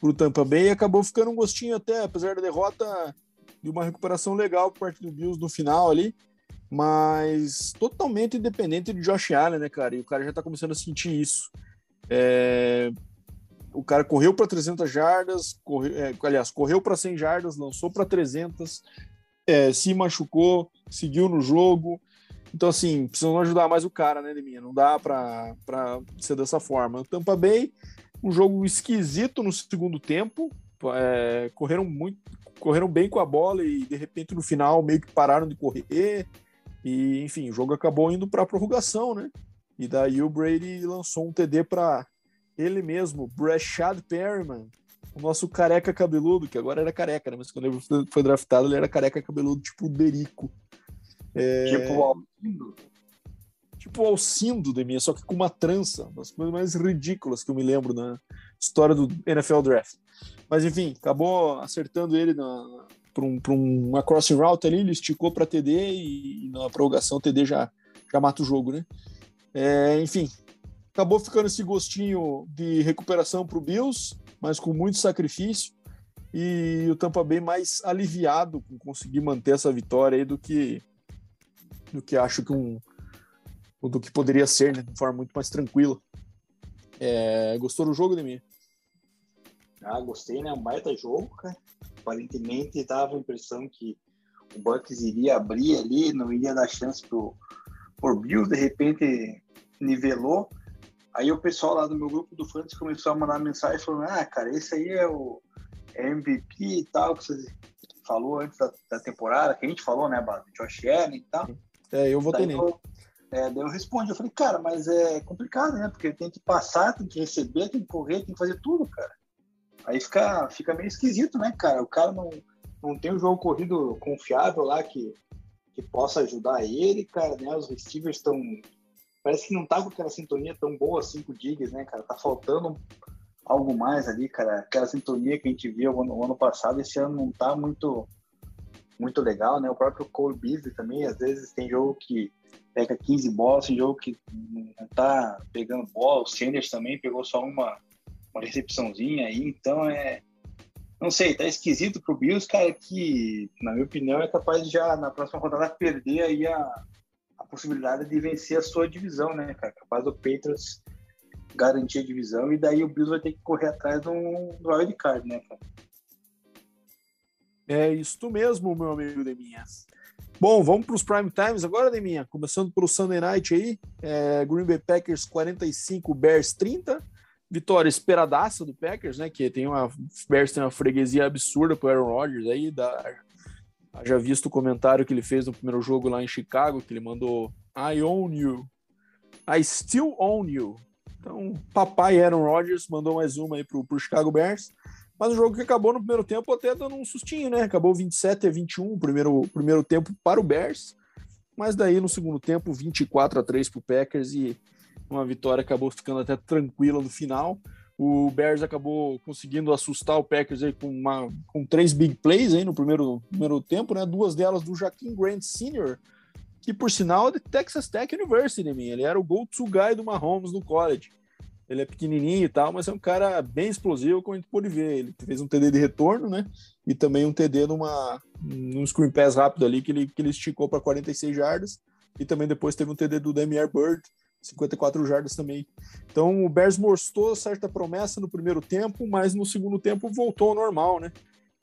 para o Tampa Bay e acabou ficando um gostinho até, apesar da derrota, de uma recuperação legal por parte do Bills no final ali, mas totalmente independente de Josh Allen, né, cara? E o cara já tá começando a sentir isso. É... O cara correu para 300 jardas, é, aliás, correu para 100 jardas, lançou para 300, é, se machucou, seguiu no jogo. Então, assim, precisam ajudar mais o cara, né, Leminha? Não dá para ser dessa forma. O Tampa Bay, um jogo esquisito no segundo tempo, é, correram muito, correram bem com a bola e de repente no final meio que pararam de correr. E, enfim, o jogo acabou indo para a prorrogação, né? E daí o Brady lançou um TD para ele mesmo, Brashad Perryman, o nosso careca cabeludo, que agora era careca, né? Mas quando ele foi draftado, ele era careca cabeludo, tipo o Derico. É... Tipo o Alcindo. Tipo o Alcindo de mim, só que com uma trança. Das coisas mais ridículas que eu me lembro na história do NFL Draft. Mas enfim, acabou acertando ele na, um, um, uma crossing route ali, ele esticou para TD e, e, na prorrogação TD já, já mata o jogo, né? É, enfim, acabou ficando esse gostinho de recuperação para o Bills, mas com muito sacrifício e o Tampa Bay mais aliviado com conseguir manter essa vitória aí do que do que acho que um do que poderia ser, né, de forma muito mais tranquila. É, gostou do jogo, Demir? Ah, gostei, né? Um baita jogo, cara aparentemente dava a impressão que o Bucks iria abrir ali, não iria dar chance pro, pro Bills, de repente nivelou. Aí o pessoal lá do meu grupo do Fantasy começou a mandar mensagem falando: Ah, cara, esse aí é o MVP e tal, que você falou antes da, da temporada, que a gente falou, né, Bado? Josh Allen e tal. É, eu votei nele. É, daí eu respondi, eu falei, cara, mas é complicado, né? Porque tem que passar, tem que receber, tem que correr, tem que fazer tudo, cara. Aí fica, fica meio esquisito, né, cara? O cara não, não tem um jogo corrido confiável lá que, que possa ajudar ele, cara, né? Os receivers estão. Parece que não tá com aquela sintonia tão boa assim com o Diggs, né, cara? Tá faltando algo mais ali, cara. Aquela sintonia que a gente viu no ano passado, esse ano não tá muito muito legal, né? O próprio Cole Beasley também, às vezes tem jogo que pega 15 bolas, tem jogo que não tá pegando bola. O Sanders também pegou só uma uma recepçãozinha aí, então é. Não sei, tá esquisito pro Bills, cara, que, na minha opinião, é capaz de já na próxima rodada perder aí a, a possibilidade de vencer a sua divisão, né, cara? Capaz do Patriots garantir a divisão e daí o Bills vai ter que correr atrás do, do wild card, né, cara? É isso mesmo, meu amigo Deminha. Bom, vamos para os prime times agora, Deminha. Começando pelo Sunday Night aí. É, Green Bay Packers 45, Bears 30 vitória esperadaça do Packers, né? Que tem uma Bears tem uma freguesia absurda pro Aaron Rodgers aí, da, já visto o comentário que ele fez no primeiro jogo lá em Chicago, que ele mandou I own you. I still own you. Então, papai Aaron Rodgers mandou mais uma aí pro, pro Chicago Bears. Mas o jogo que acabou no primeiro tempo até dando um sustinho, né? Acabou 27 a 21, o primeiro, primeiro tempo para o Bears. Mas daí no segundo tempo, 24 a 3 pro Packers e uma vitória acabou ficando até tranquila no final. O Bears acabou conseguindo assustar o Packers aí com, uma, com três big plays aí no primeiro, primeiro tempo, né? Duas delas do Jaquim Grant Sr., que por sinal é de Texas Tech University, mim. Ele era o go-to guy do Mahomes no college. Ele é pequenininho e tal, mas é um cara bem explosivo, como a gente pôde ver. Ele fez um TD de retorno, né? E também um TD numa, num screen pass rápido ali que ele, que ele esticou para 46 jardas. E também depois teve um TD do Demier Bird, 54 jardas também. Então o Bears mostrou certa promessa no primeiro tempo, mas no segundo tempo voltou ao normal, né?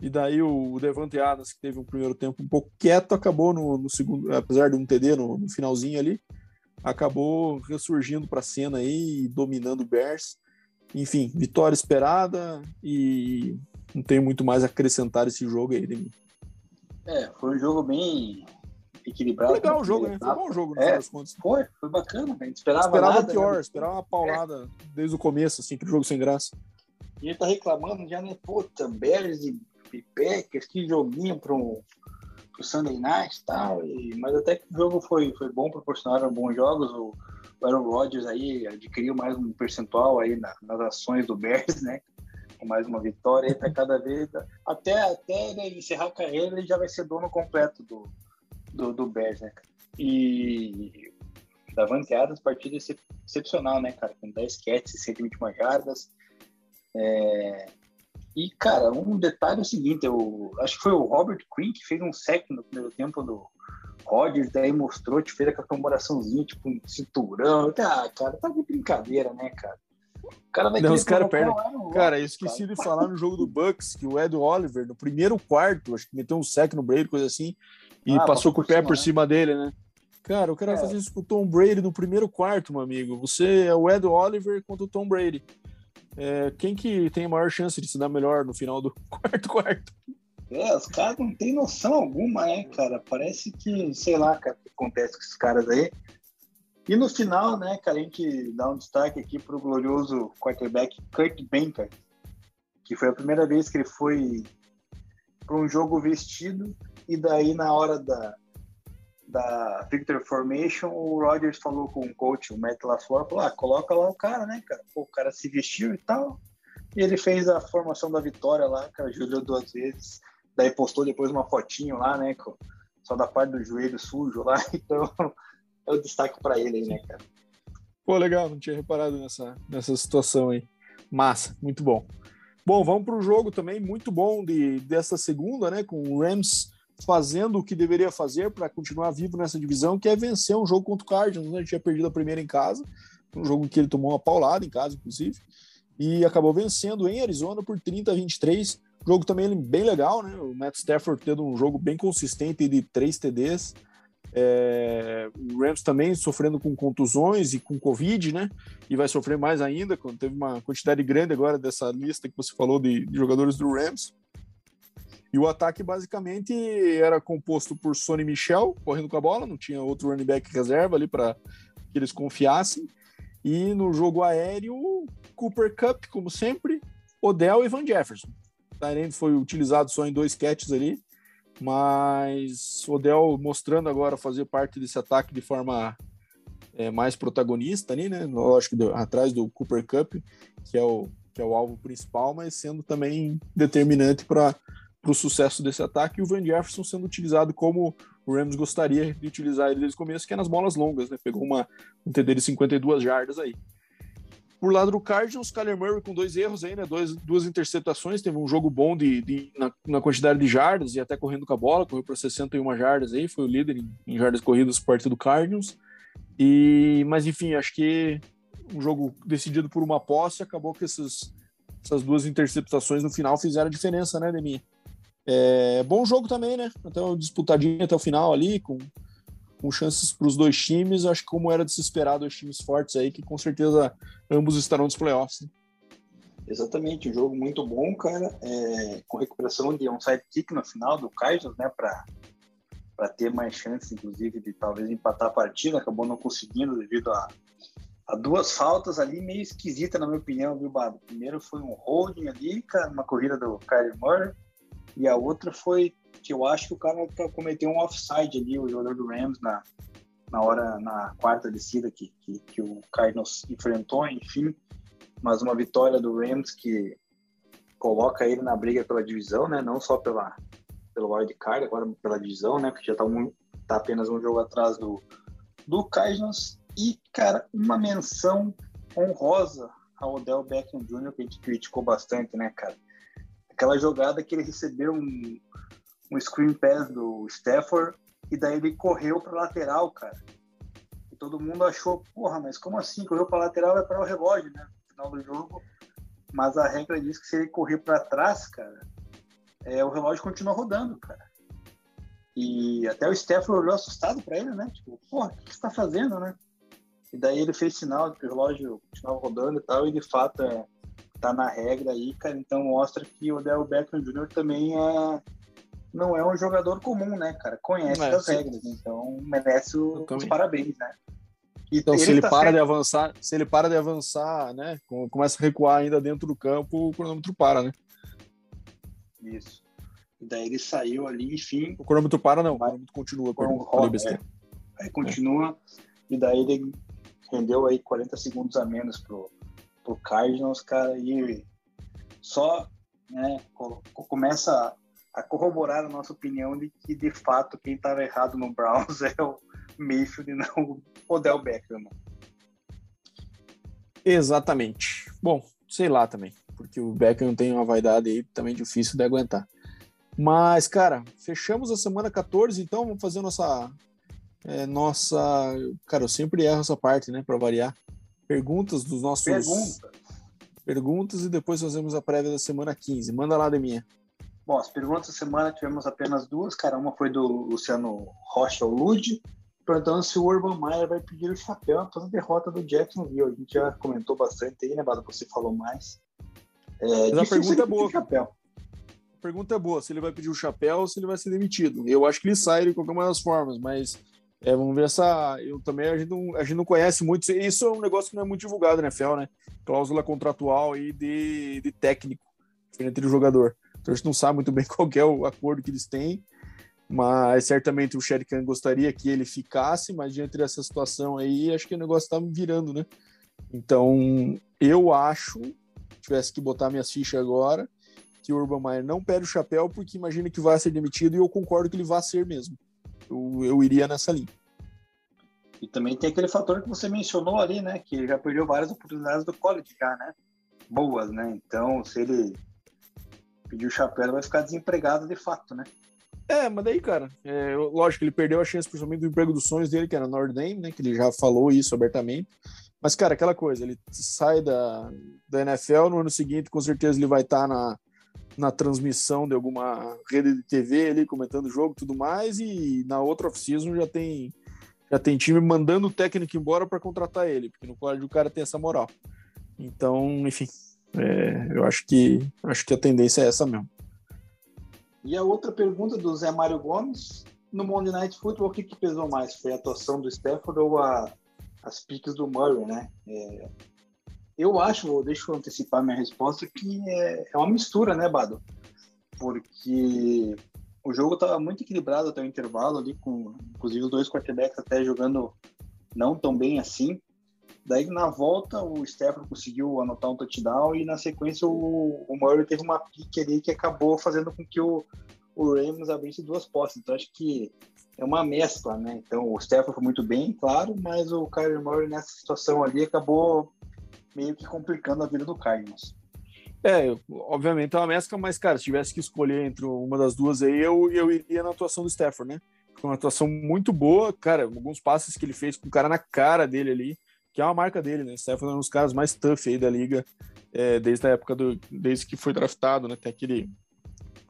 E daí o Devante Adams, que teve um primeiro tempo um pouco quieto, acabou no, no segundo, apesar de um TD no, no finalzinho ali, acabou ressurgindo para a cena aí, dominando o Bears. Enfim, vitória esperada e não tem muito mais a acrescentar esse jogo aí de mim. É, foi um jogo bem equilibrado. Foi legal o jogo, né? Foi bom o jogo, no é, Foi, foi bacana. A gente esperava, esperava nada, pior, né? esperava uma paulada é. desde o começo, assim, que jogo sem graça. E ele tá reclamando já, né? Puta, Bears e, Packers, que joguinho para um, pro Sunday Night tal, e, mas até que o jogo foi, foi bom, proporcionaram bons jogos, o, o Aaron Rodgers aí adquiriu mais um percentual aí na, nas ações do Bears, né, com mais uma vitória aí, tá cada vez, até, até ele encerrar a carreira, ele já vai ser dono completo do, do, do Bears, né, e Davante Adams, partida excepcional, né, cara, com 10 catches, 121 jardas, é, e, cara, um detalhe é o seguinte, eu acho que foi o Robert Quinn que fez um sec no primeiro tempo do Rodgers, daí mostrou, te fez aquela comemoraçãozinha, tipo, um cinturão. Ah, cara, tá de brincadeira, né, cara? O cara vai Não, os caras perdem. Cara, eu esqueci cara. de falar no jogo do Bucks que o Ed Oliver, no primeiro quarto, acho que meteu um sec no Brady, coisa assim, e ah, passou com o pé cima, por né? cima dele, né? Cara, o cara é. fazer isso com o Tom Brady no primeiro quarto, meu amigo. Você é o Ed Oliver contra o Tom Brady é, quem que tem maior chance de se dar melhor no final do quarto quarto? É, os caras não têm noção alguma, né, cara? Parece que, sei lá, cara, o que acontece com esses caras aí. E no final, né, cara, a gente dá um destaque aqui pro glorioso quarterback Kurt Banker, que foi a primeira vez que ele foi para um jogo vestido e daí na hora da, da Victor Formation, o Rogers falou com o coach, o Matt LaFleur, falou, ah, coloca lá o cara, né, cara? Pô, o cara se vestiu e tal. E ele fez a formação da vitória lá, cara, ajoelhou duas vezes. Daí postou depois uma fotinho lá, né, só da parte do joelho sujo lá. Então, é o destaque para ele aí, né, cara? Pô, legal, não tinha reparado nessa, nessa situação aí. Massa, muito bom. Bom, vamos para o jogo também, muito bom de, dessa segunda, né, com o Rams fazendo o que deveria fazer para continuar vivo nessa divisão, que é vencer um jogo contra o Cardinals. Né? A gente tinha perdido a primeira em casa, um jogo que ele tomou uma paulada em casa, inclusive, e acabou vencendo em Arizona por 30 a 23. Jogo também bem legal, né? O Matt Stafford tendo um jogo bem consistente de três TDs. É, o Rams também sofrendo com contusões e com Covid, né? E vai sofrer mais ainda, quando teve uma quantidade grande agora dessa lista que você falou de, de jogadores do Rams. E o ataque basicamente era composto por Sonny Michel correndo com a bola, não tinha outro running back reserva ali para que eles confiassem. E no jogo aéreo, Cooper Cup, como sempre, Odell e Van Jefferson. O Tyrant foi utilizado só em dois catches ali, mas Odell mostrando agora fazer parte desse ataque de forma é, mais protagonista ali, né? Lógico, atrás do Cooper Cup, que é o, que é o alvo principal, mas sendo também determinante para para o sucesso desse ataque, e o Van Jefferson sendo utilizado como o Rams gostaria de utilizar ele desde o começo, que é nas bolas longas, né? Pegou uma, um TD de 52 jardas aí. Por lado do Cardinals, Kyler Murray com dois erros aí, né? Dois, duas interceptações, teve um jogo bom de, de na, na, quantidade de jardas e até correndo com a bola, correu para 61 jardas aí, foi o líder em, em jardas corridas por parte do Cardinals. E, mas enfim, acho que um jogo decidido por uma posse acabou que essas, essas duas interceptações no final fizeram a diferença, né, Demi? É, bom jogo também, né? Até disputadinho até o final ali, com, com chances para os dois times. Acho que como era de se esperar, dois times fortes aí, que com certeza ambos estarão nos playoffs. Né? Exatamente, um jogo muito bom, cara, é, com recuperação de um sidekick no final do Cardinals, né, para ter mais chances, inclusive, de talvez empatar a partida, acabou não conseguindo devido a, a duas faltas ali meio esquisita, na minha opinião, viu, Bado? Primeiro foi um holding ali, cara, uma corrida do Kyler Murray, e a outra foi que eu acho que o cara cometeu um offside ali, o jogador do Rams, na, na hora, na quarta descida que, que, que o Cardinals enfrentou, enfim. Mas uma vitória do Rams que coloca ele na briga pela divisão, né? Não só pela, pelo wild card, agora pela divisão, né? Porque já tá, um, tá apenas um jogo atrás do, do Cardinals. E, cara, uma menção honrosa ao Odell Beckham Jr., que a gente criticou bastante, né, cara? Aquela jogada que ele recebeu um, um screen pass do Stafford e daí ele correu para lateral, cara. E todo mundo achou, porra, mas como assim? Correu para lateral vai para o relógio, né? No final do jogo. Mas a regra diz que se ele correr para trás, cara, é, o relógio continua rodando, cara. E até o Stafford olhou assustado para ele, né? Tipo, porra, o que você tá fazendo, né? E daí ele fez sinal que o relógio continuava rodando e tal, e de fato é, tá na regra aí, cara. Então mostra que o Del Beckham Jr. também é não é um jogador comum, né, cara? Conhece é, as sim. regras, então merece o, os parabéns, né? E então, se ele tá para de avançar, se ele para de avançar, né, começa a recuar ainda dentro do campo, o cronômetro para, né? Isso. E daí ele saiu ali, enfim. O cronômetro para, não. O cronômetro continua. Roda, é. Aí continua. É. E daí ele rendeu aí 40 segundos a menos pro, pro Cardinals, cara. E só né, começa a corroborar a nossa opinião de que, de fato, quem estava errado no Browns é o Mayfield e não o Odell Beckham. Exatamente. Bom, sei lá também, porque o Beckham tem uma vaidade aí também difícil de aguentar. Mas, cara, fechamos a semana 14, então vamos fazer nossa. É, nossa. Cara, eu sempre erro essa parte, né, para variar. Perguntas dos nossos. Perguntas. Perguntas e depois fazemos a prévia da semana 15. Manda lá, Deminha. Bom, as perguntas da semana tivemos apenas duas, cara. Uma foi do Luciano Rocha Lude, perguntando se o Urban Meyer vai pedir o chapéu após a derrota do Jacksonville. A gente já comentou bastante aí, né, Bado? Você falou mais. É, Mas a pergunta é boa. Chapéu. A pergunta é boa, se ele vai pedir o chapéu ou se ele vai ser demitido. Eu acho que ele sai de qualquer uma das formas, mas é, vamos ver essa. Eu também a gente, não, a gente não conhece muito. Isso é um negócio que não é muito divulgado, né, Fel, né? Cláusula contratual aí de, de técnico entre o jogador. Então a gente não sabe muito bem qual é o acordo que eles têm, mas certamente o Sherikan gostaria que ele ficasse, mas diante dessa situação aí, acho que o negócio está virando, né? Então eu acho, tivesse que botar minhas fichas agora, que o Urban Meyer não perde o chapéu porque imagina que vai ser demitido e eu concordo que ele vai ser mesmo. Eu, eu iria nessa linha. E também tem aquele fator que você mencionou ali, né? Que ele já perdeu várias oportunidades do college já, né? Boas, né? Então, se ele pedir o chapéu, ele vai ficar desempregado de fato, né? É, mas daí, cara, é, lógico que ele perdeu a chance, principalmente do emprego dos sonhos dele, que era Notre Dame, né? Que ele já falou isso abertamente. Mas, cara, aquela coisa, ele sai da, da NFL, no ano seguinte, com certeza ele vai estar tá na, na transmissão de alguma rede de TV ali, comentando o jogo e tudo mais, e na outra off-season já tem, já tem time mandando o técnico embora para contratar ele, porque no college o cara tem essa moral. Então, enfim, é, eu acho que acho que a tendência é essa mesmo. E a outra pergunta do Zé Mário Gomes, no Monday Night Football, o que, que pesou mais? Foi a atuação do Stafford ou a, as piques do Murray, né? É, eu acho, deixa eu antecipar minha resposta, que é, é uma mistura, né, Bado? Porque o jogo estava muito equilibrado até o intervalo ali, com inclusive os dois quarterbacks até jogando não tão bem assim. Daí na volta o Stefano conseguiu anotar um touchdown e na sequência o, o Murray teve uma pique ali que acabou fazendo com que o, o Rams abrisse duas posses. Então acho que é uma mescla, né? Então o Stefano foi muito bem, claro, mas o Kyler Murray nessa situação ali acabou meio que complicando a vida do Cardinals. É, obviamente é uma mescla, mas, cara, se tivesse que escolher entre uma das duas aí, eu, eu iria na atuação do Stafford, né? Foi uma atuação muito boa, cara, alguns passes que ele fez com o cara na cara dele ali, que é uma marca dele, né? Stefan é um dos caras mais tough aí da liga, é, desde a época do. desde que foi draftado, né? Tem aquele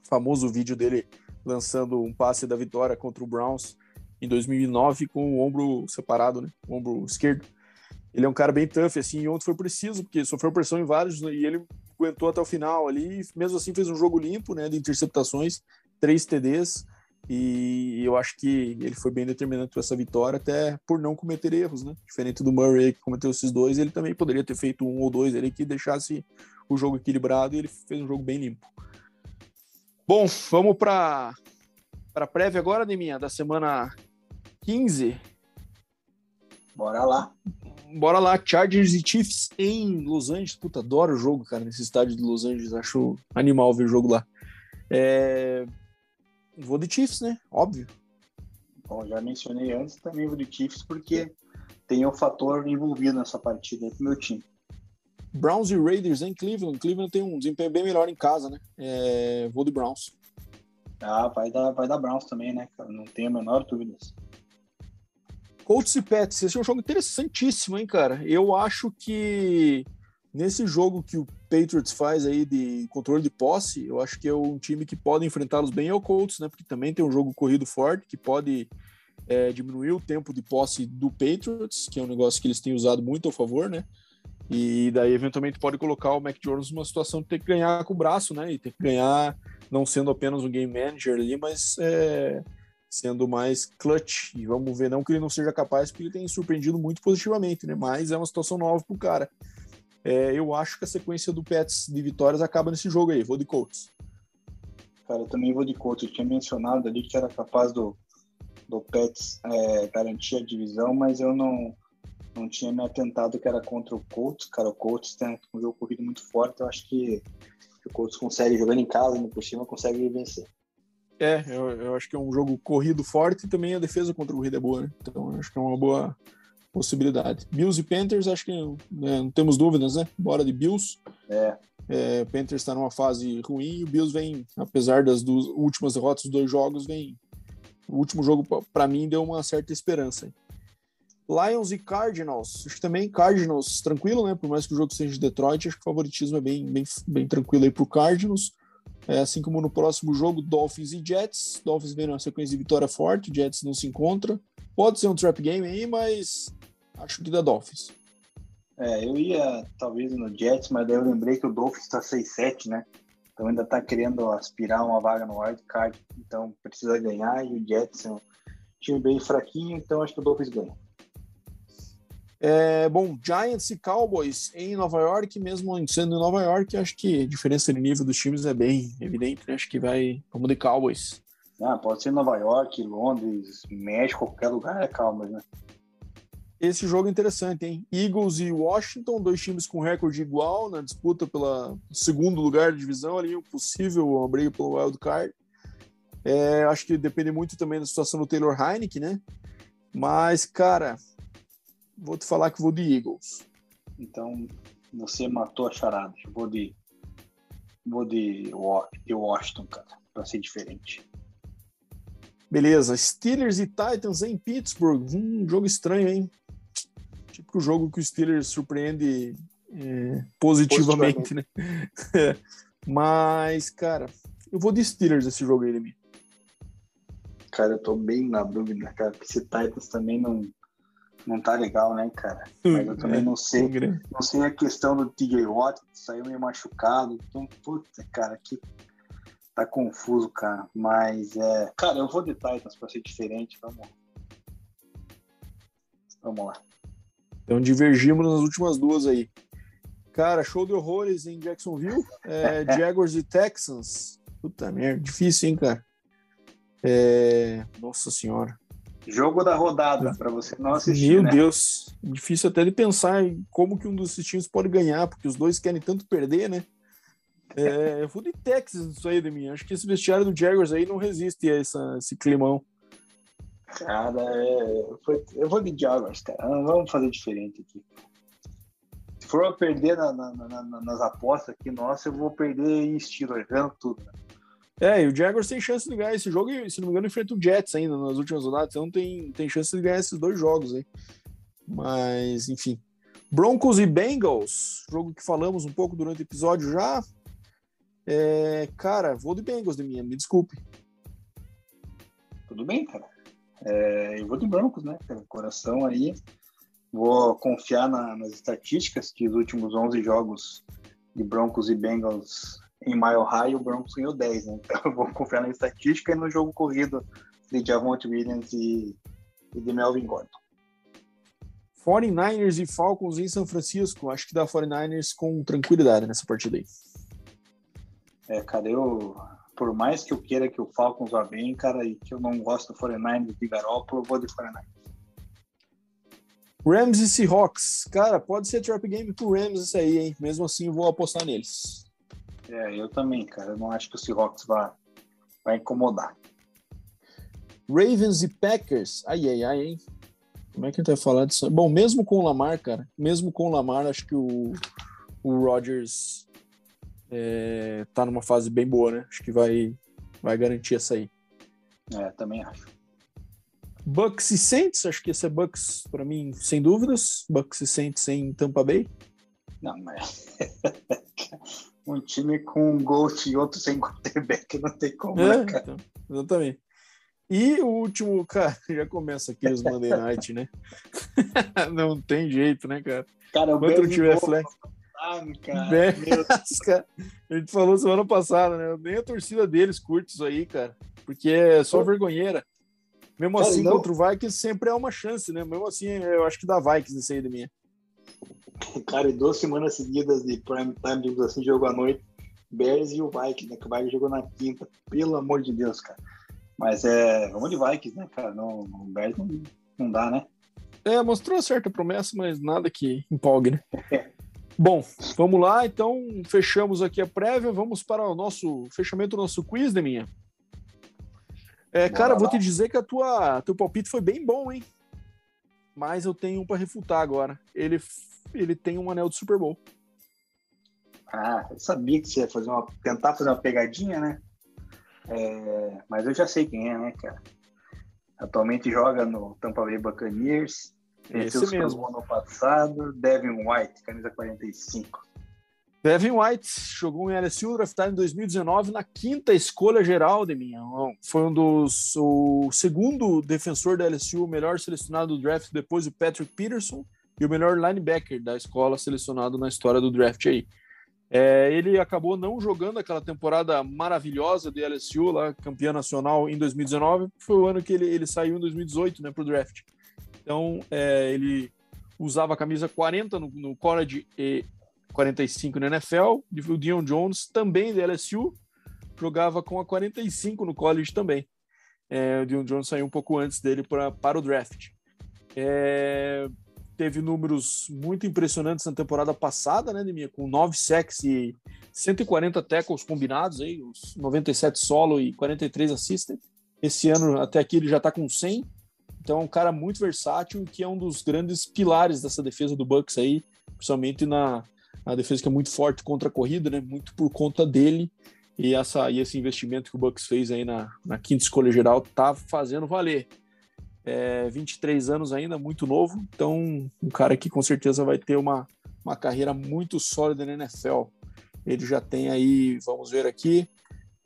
famoso vídeo dele lançando um passe da vitória contra o Browns em 2009 com o ombro separado, né? O ombro esquerdo. Ele é um cara bem tough, assim, e ontem foi preciso, porque sofreu pressão em vários, né? e ele aguentou até o final ali, mesmo assim fez um jogo limpo, né, de interceptações, três TDs, e eu acho que ele foi bem determinante para essa vitória, até por não cometer erros, né? Diferente do Murray, que cometeu esses dois, ele também poderia ter feito um ou dois ali que deixasse o jogo equilibrado e ele fez um jogo bem limpo. Bom, vamos para a prévia agora, Neminha, da semana 15. Bora lá. Bora lá, Chargers e Chiefs em Los Angeles. Puta, adoro o jogo, cara, nesse estádio de Los Angeles. Acho animal ver o jogo lá. É... Vou de Chiefs, né? Óbvio. Bom, já mencionei antes também vou de Chiefs porque tem o um fator envolvido nessa partida pro meu time. Browns e Raiders em Cleveland. Cleveland tem um desempenho bem melhor em casa, né? É... Vou de Browns. Ah, vai dar, vai dar Browns também, né, cara? Não tenho a menor dúvida. Colts e Pets, esse é um jogo interessantíssimo, hein, cara? Eu acho que Nesse jogo que o Patriots faz aí de controle de posse, eu acho que é um time que pode enfrentá-los bem é o Colts, né? Porque também tem um jogo corrido forte que pode é, diminuir o tempo de posse do Patriots, que é um negócio que eles têm usado muito a favor, né? E daí, eventualmente, pode colocar o Mac Jones numa situação de ter que ganhar com o braço, né? E ter que ganhar, não sendo apenas um game manager ali, mas é, sendo mais clutch. E vamos ver, não que ele não seja capaz, porque ele tem surpreendido muito positivamente, né? Mas é uma situação nova pro cara. É, eu acho que a sequência do Pets de vitórias acaba nesse jogo aí. Vou de Colts. Cara, eu também vou de Colts. Eu tinha mencionado ali que era capaz do, do Pets é, garantir a divisão, mas eu não, não tinha me atentado que era contra o Colts. Cara, o Colts tem um jogo corrido muito forte. Eu acho que, o Colts consegue, jogando em casa, no por cima, consegue vencer. É, eu, eu, acho que é um jogo corrido forte e também a defesa contra o corrida é boa, né? Então acho que é uma boa possibilidade. Bills e Panthers, acho que né, não temos dúvidas, né? Bora de Bills. É. é Panthers está numa fase ruim e o Bills vem, apesar das duas últimas derrotas dos dois jogos, vem. O último jogo, para mim, deu uma certa esperança. Lions e Cardinals. Acho que também Cardinals tranquilo, né? Por mais que o jogo seja de Detroit, acho que o favoritismo é bem, bem, bem tranquilo aí pro Cardinals. É, assim como no próximo jogo, Dolphins e Jets. Dolphins vem numa sequência de vitória forte, Jets não se encontra. Pode ser um trap game aí, mas acho que dá Dolphins. É, eu ia talvez no Jets, mas daí eu lembrei que o Dolphins está 6-7, né? Então ainda está querendo aspirar uma vaga no wild card, então precisa ganhar e o Jets é um time bem fraquinho, então acho que o Dolphins ganha. É, bom, Giants e Cowboys em Nova York, mesmo sendo em Nova York, acho que a diferença de nível dos times é bem evidente, né? Acho que vai, vamos de Cowboys. Ah, pode ser Nova York, Londres, México, qualquer lugar é Cowboys, né? Esse jogo é interessante, hein? Eagles e Washington, dois times com recorde igual na disputa pelo segundo lugar da divisão, ali, um possível briga pelo wild card. É, acho que depende muito também da situação do Taylor Heineken, né? Mas, cara, vou te falar que vou de Eagles. Então, você matou a charada. Eu vou de. Vou de, de Washington, cara, para ser diferente. Beleza, Steelers e Titans em Pittsburgh. Um jogo estranho, hein? Tipo o jogo que o Steelers surpreende é, positivamente, positivamente, né? É. Mas, cara, eu vou de Steelers esse jogo aí, mim. Cara, eu tô bem na dúvida, cara, porque esse Titans também não, não tá legal, né, cara? Mas eu também é, não sei. Não sei a questão do TJ Watt, saiu meio machucado. Então, puta, cara, que tá confuso, cara. Mas é. Cara, eu vou de Titans pra ser diferente. Vamos. Vamos lá. Então divergimos nas últimas duas aí. Cara, show de horrores em Jacksonville. É, Jaguars e Texans. Puta merda, difícil, hein, cara? É... Nossa senhora. Jogo da rodada, para você não assistir. Meu né? Deus, difícil até de pensar em como que um dos times pode ganhar, porque os dois querem tanto perder, né? É, eu vou de Texas isso aí de mim. Acho que esse vestiário do Jaguars aí não resiste a essa, esse climão. Cara, é, eu vou de Jaguars, cara. Vamos fazer diferente aqui. Se for perder na, na, na, nas apostas aqui, nossa, eu vou perder em estilo, errando tudo. Né? É, e o Jaguars tem chance de ganhar esse jogo e, se não me engano, enfrenta o Jets ainda nas últimas rodadas, então tem, tem chance de ganhar esses dois jogos aí. Mas, enfim. Broncos e Bengals, jogo que falamos um pouco durante o episódio já. É, cara, vou de Bengals de minha, me desculpe. Tudo bem, cara. É, eu vou de Broncos, né? Coração aí. Vou confiar na, nas estatísticas que os últimos 11 jogos de Broncos e Bengals em Mile High, o Broncos ganhou 10, né? Então eu vou confiar na estatística e no jogo corrido de Javonte Williams e, e de Melvin Gordon. 49ers e Falcons em São Francisco. Acho que dá 49ers com tranquilidade nessa partida aí. É, cara, eu, por mais que eu queira que o Falcons vá bem, cara, e que eu não gosto do 49ers de Garoppolo, eu vou de 49ers. Rams e Seahawks. Cara, pode ser trap game pro Rams isso aí, hein? Mesmo assim, vou apostar neles. É, eu também, cara. Eu não acho que o Seahawks vai, vai incomodar. Ravens e Packers. Ai, ai, ai, hein? Como é que a gente vai falar disso? Bom, mesmo com o Lamar, cara, mesmo com o Lamar, acho que o, o Rodgers é, tá numa fase bem boa, né? Acho que vai, vai garantir essa aí. É, também acho. Bucks e Saints, acho que esse é Bucks para mim, sem dúvidas. Bucks e Saints em Tampa Bay. Não, mas um time com um Ghost e outro sem quarterback não tem como, né, é, né, cara? Então, exatamente. E o último, cara, já começa aqui os Monday Night, né? não tem jeito, né, cara? Cara, o Quanto tiver flex cara. cara. A gente falou semana passada, né? Nem a torcida deles curte isso aí, cara. Porque é só vergonheira. Mesmo cara, assim, não... contra o Vikings sempre é uma chance, né? Mesmo assim, eu acho que dá Vikings nesse aí da minha. Cara, e duas semanas seguidas de prime time, assim, jogo à noite, Bears e o Vikings, né? Que o Vikings jogou na quinta, pelo amor de Deus, cara. Mas é, vamos de Vikings, né, cara? Não, o Bears não, não dá, né? É, mostrou certa promessa, mas nada que empolgue, né? Bom, vamos lá, então fechamos aqui a prévia, vamos para o nosso fechamento do nosso quiz, Deminha. É, cara, vou te dizer que a tua teu palpite foi bem bom, hein? Mas eu tenho um para refutar agora. Ele, ele tem um anel de Super Bowl. Ah, eu sabia que você ia fazer uma, tentar fazer uma pegadinha, né? É, mas eu já sei quem é, né, cara? Atualmente joga no Tampa Bay Buccaneers. Venceu os mesmo. ano passado. Devin White, camisa 45. Devin White jogou em LSU, draftado em 2019 na quinta escolha geral de minha. Foi um dos o segundo defensor da LSU, o melhor selecionado do draft depois do Patrick Peterson e o melhor linebacker da escola selecionado na história do draft aí. É, ele acabou não jogando aquela temporada maravilhosa de LSU, lá, campeão nacional em 2019, foi o ano que ele, ele saiu em 2018 né, para o draft. Então, é, ele usava a camisa 40 no, no college e 45 no NFL. O Dion Jones, também da LSU, jogava com a 45 no college também. É, o Dion Jones saiu um pouco antes dele pra, para o draft. É, teve números muito impressionantes na temporada passada, né, Demia? Com 9 sacks e 140 tackles combinados, aí, os 97 solo e 43 assisted. Esse ano, até aqui, ele já está com 100. Então, é um cara muito versátil que é um dos grandes pilares dessa defesa do Bucks aí, principalmente na, na defesa que é muito forte contra a corrida, né? Muito por conta dele e, essa, e esse investimento que o Bucks fez aí na, na quinta escolha geral tá fazendo valer. É, 23 anos ainda, muito novo, então um cara que com certeza vai ter uma, uma carreira muito sólida na NFL. Ele já tem aí, vamos ver aqui,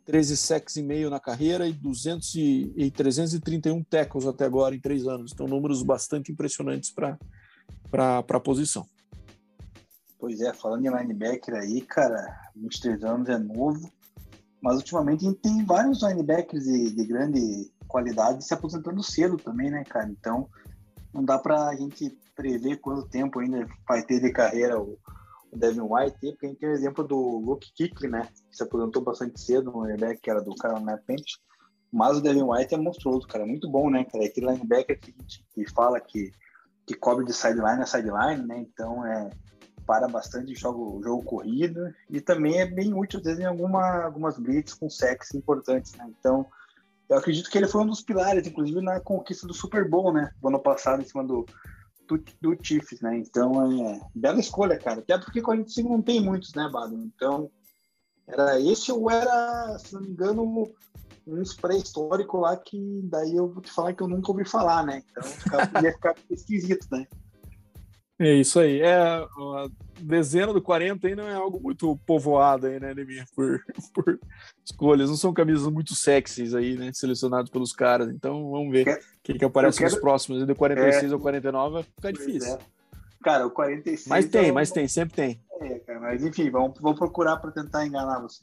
13 sacks e meio na carreira e, 200 e, e 331 tackles até agora em três anos. Então, números bastante impressionantes para a posição. Pois é, falando em linebacker aí, cara, 23 anos é novo, mas ultimamente tem vários linebackers de, de grande qualidade se aposentando cedo também, né, cara? Então, não dá para a gente prever quanto tempo ainda vai ter de carreira o, o Devin White, porque a gente tem o exemplo do Luke Kuechly, né? Que se aposentou bastante cedo no linebacker, que era do Carolina Panthers. Mas o Devin White é monstruoso, cara. Muito bom, né, cara? Aquele linebacker que, que fala que, que cobre de sideline a sideline, né? Então, é, para bastante jogo, jogo corrido e também é bem útil, às vezes, em alguma, algumas blitz com sexo importantes, né? Então, eu acredito que ele foi um dos pilares, inclusive, na conquista do Super Bowl, né? Do ano passado, em cima do, do, do Chiefs, né? Então, é bela escolha, cara. Até porque a gente não tem muitos, né, Bado? Então, era esse ou era, se não me engano, um pré-histórico lá que daí eu vou te falar que eu nunca ouvi falar, né? Então, ia ficar esquisito, né? É isso aí. É, a dezena do 40 aí não é algo muito povoado aí, né, Nemir? Por, por escolhas. Não são camisas muito sexys aí, né? Selecionadas pelos caras. Então vamos ver o que, que aparece quero... nos próximos. De 46 é... ou 49 vai ficar difícil. É. Cara, o 46. Mas tem, é mas tem, sempre tem. É, cara, mas enfim, vamos, vamos procurar para tentar enganar você.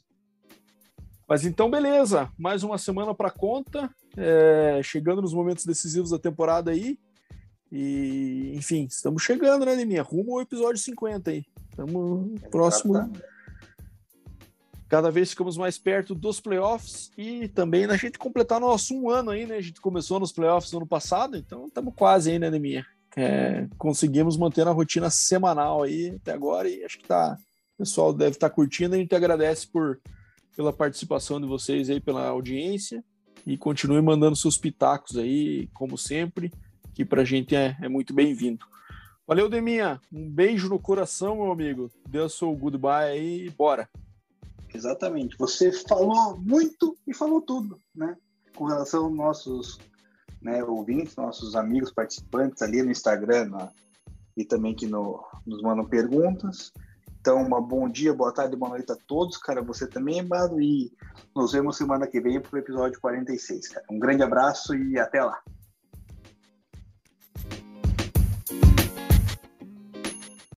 Mas então, beleza. Mais uma semana para conta. É, chegando nos momentos decisivos da temporada aí. E, enfim, estamos chegando, né, Neminha? Rumo ao episódio 50 aí. Estamos próximo. Cada vez ficamos mais perto dos playoffs e também na gente completar nosso um ano aí, né? A gente começou nos playoffs no ano passado, então estamos quase aí, né, Neminha? É, conseguimos manter a rotina semanal aí até agora e acho que tá. O pessoal deve estar tá curtindo. A gente agradece por, pela participação de vocês aí, pela audiência e continue mandando seus pitacos aí, como sempre que para a gente é, é muito bem-vindo. Valeu, Deminha. Um beijo no coração, meu amigo. O seu goodbye e bora. Exatamente. Você falou muito e falou tudo, né? Com relação aos nossos né, ouvintes, nossos amigos participantes ali no Instagram né? e também que no, nos mandam perguntas. Então, uma bom dia, boa tarde, boa noite a todos, cara. Você também, Bado, e nos vemos semana que vem para o episódio 46, cara. Um grande abraço e até lá.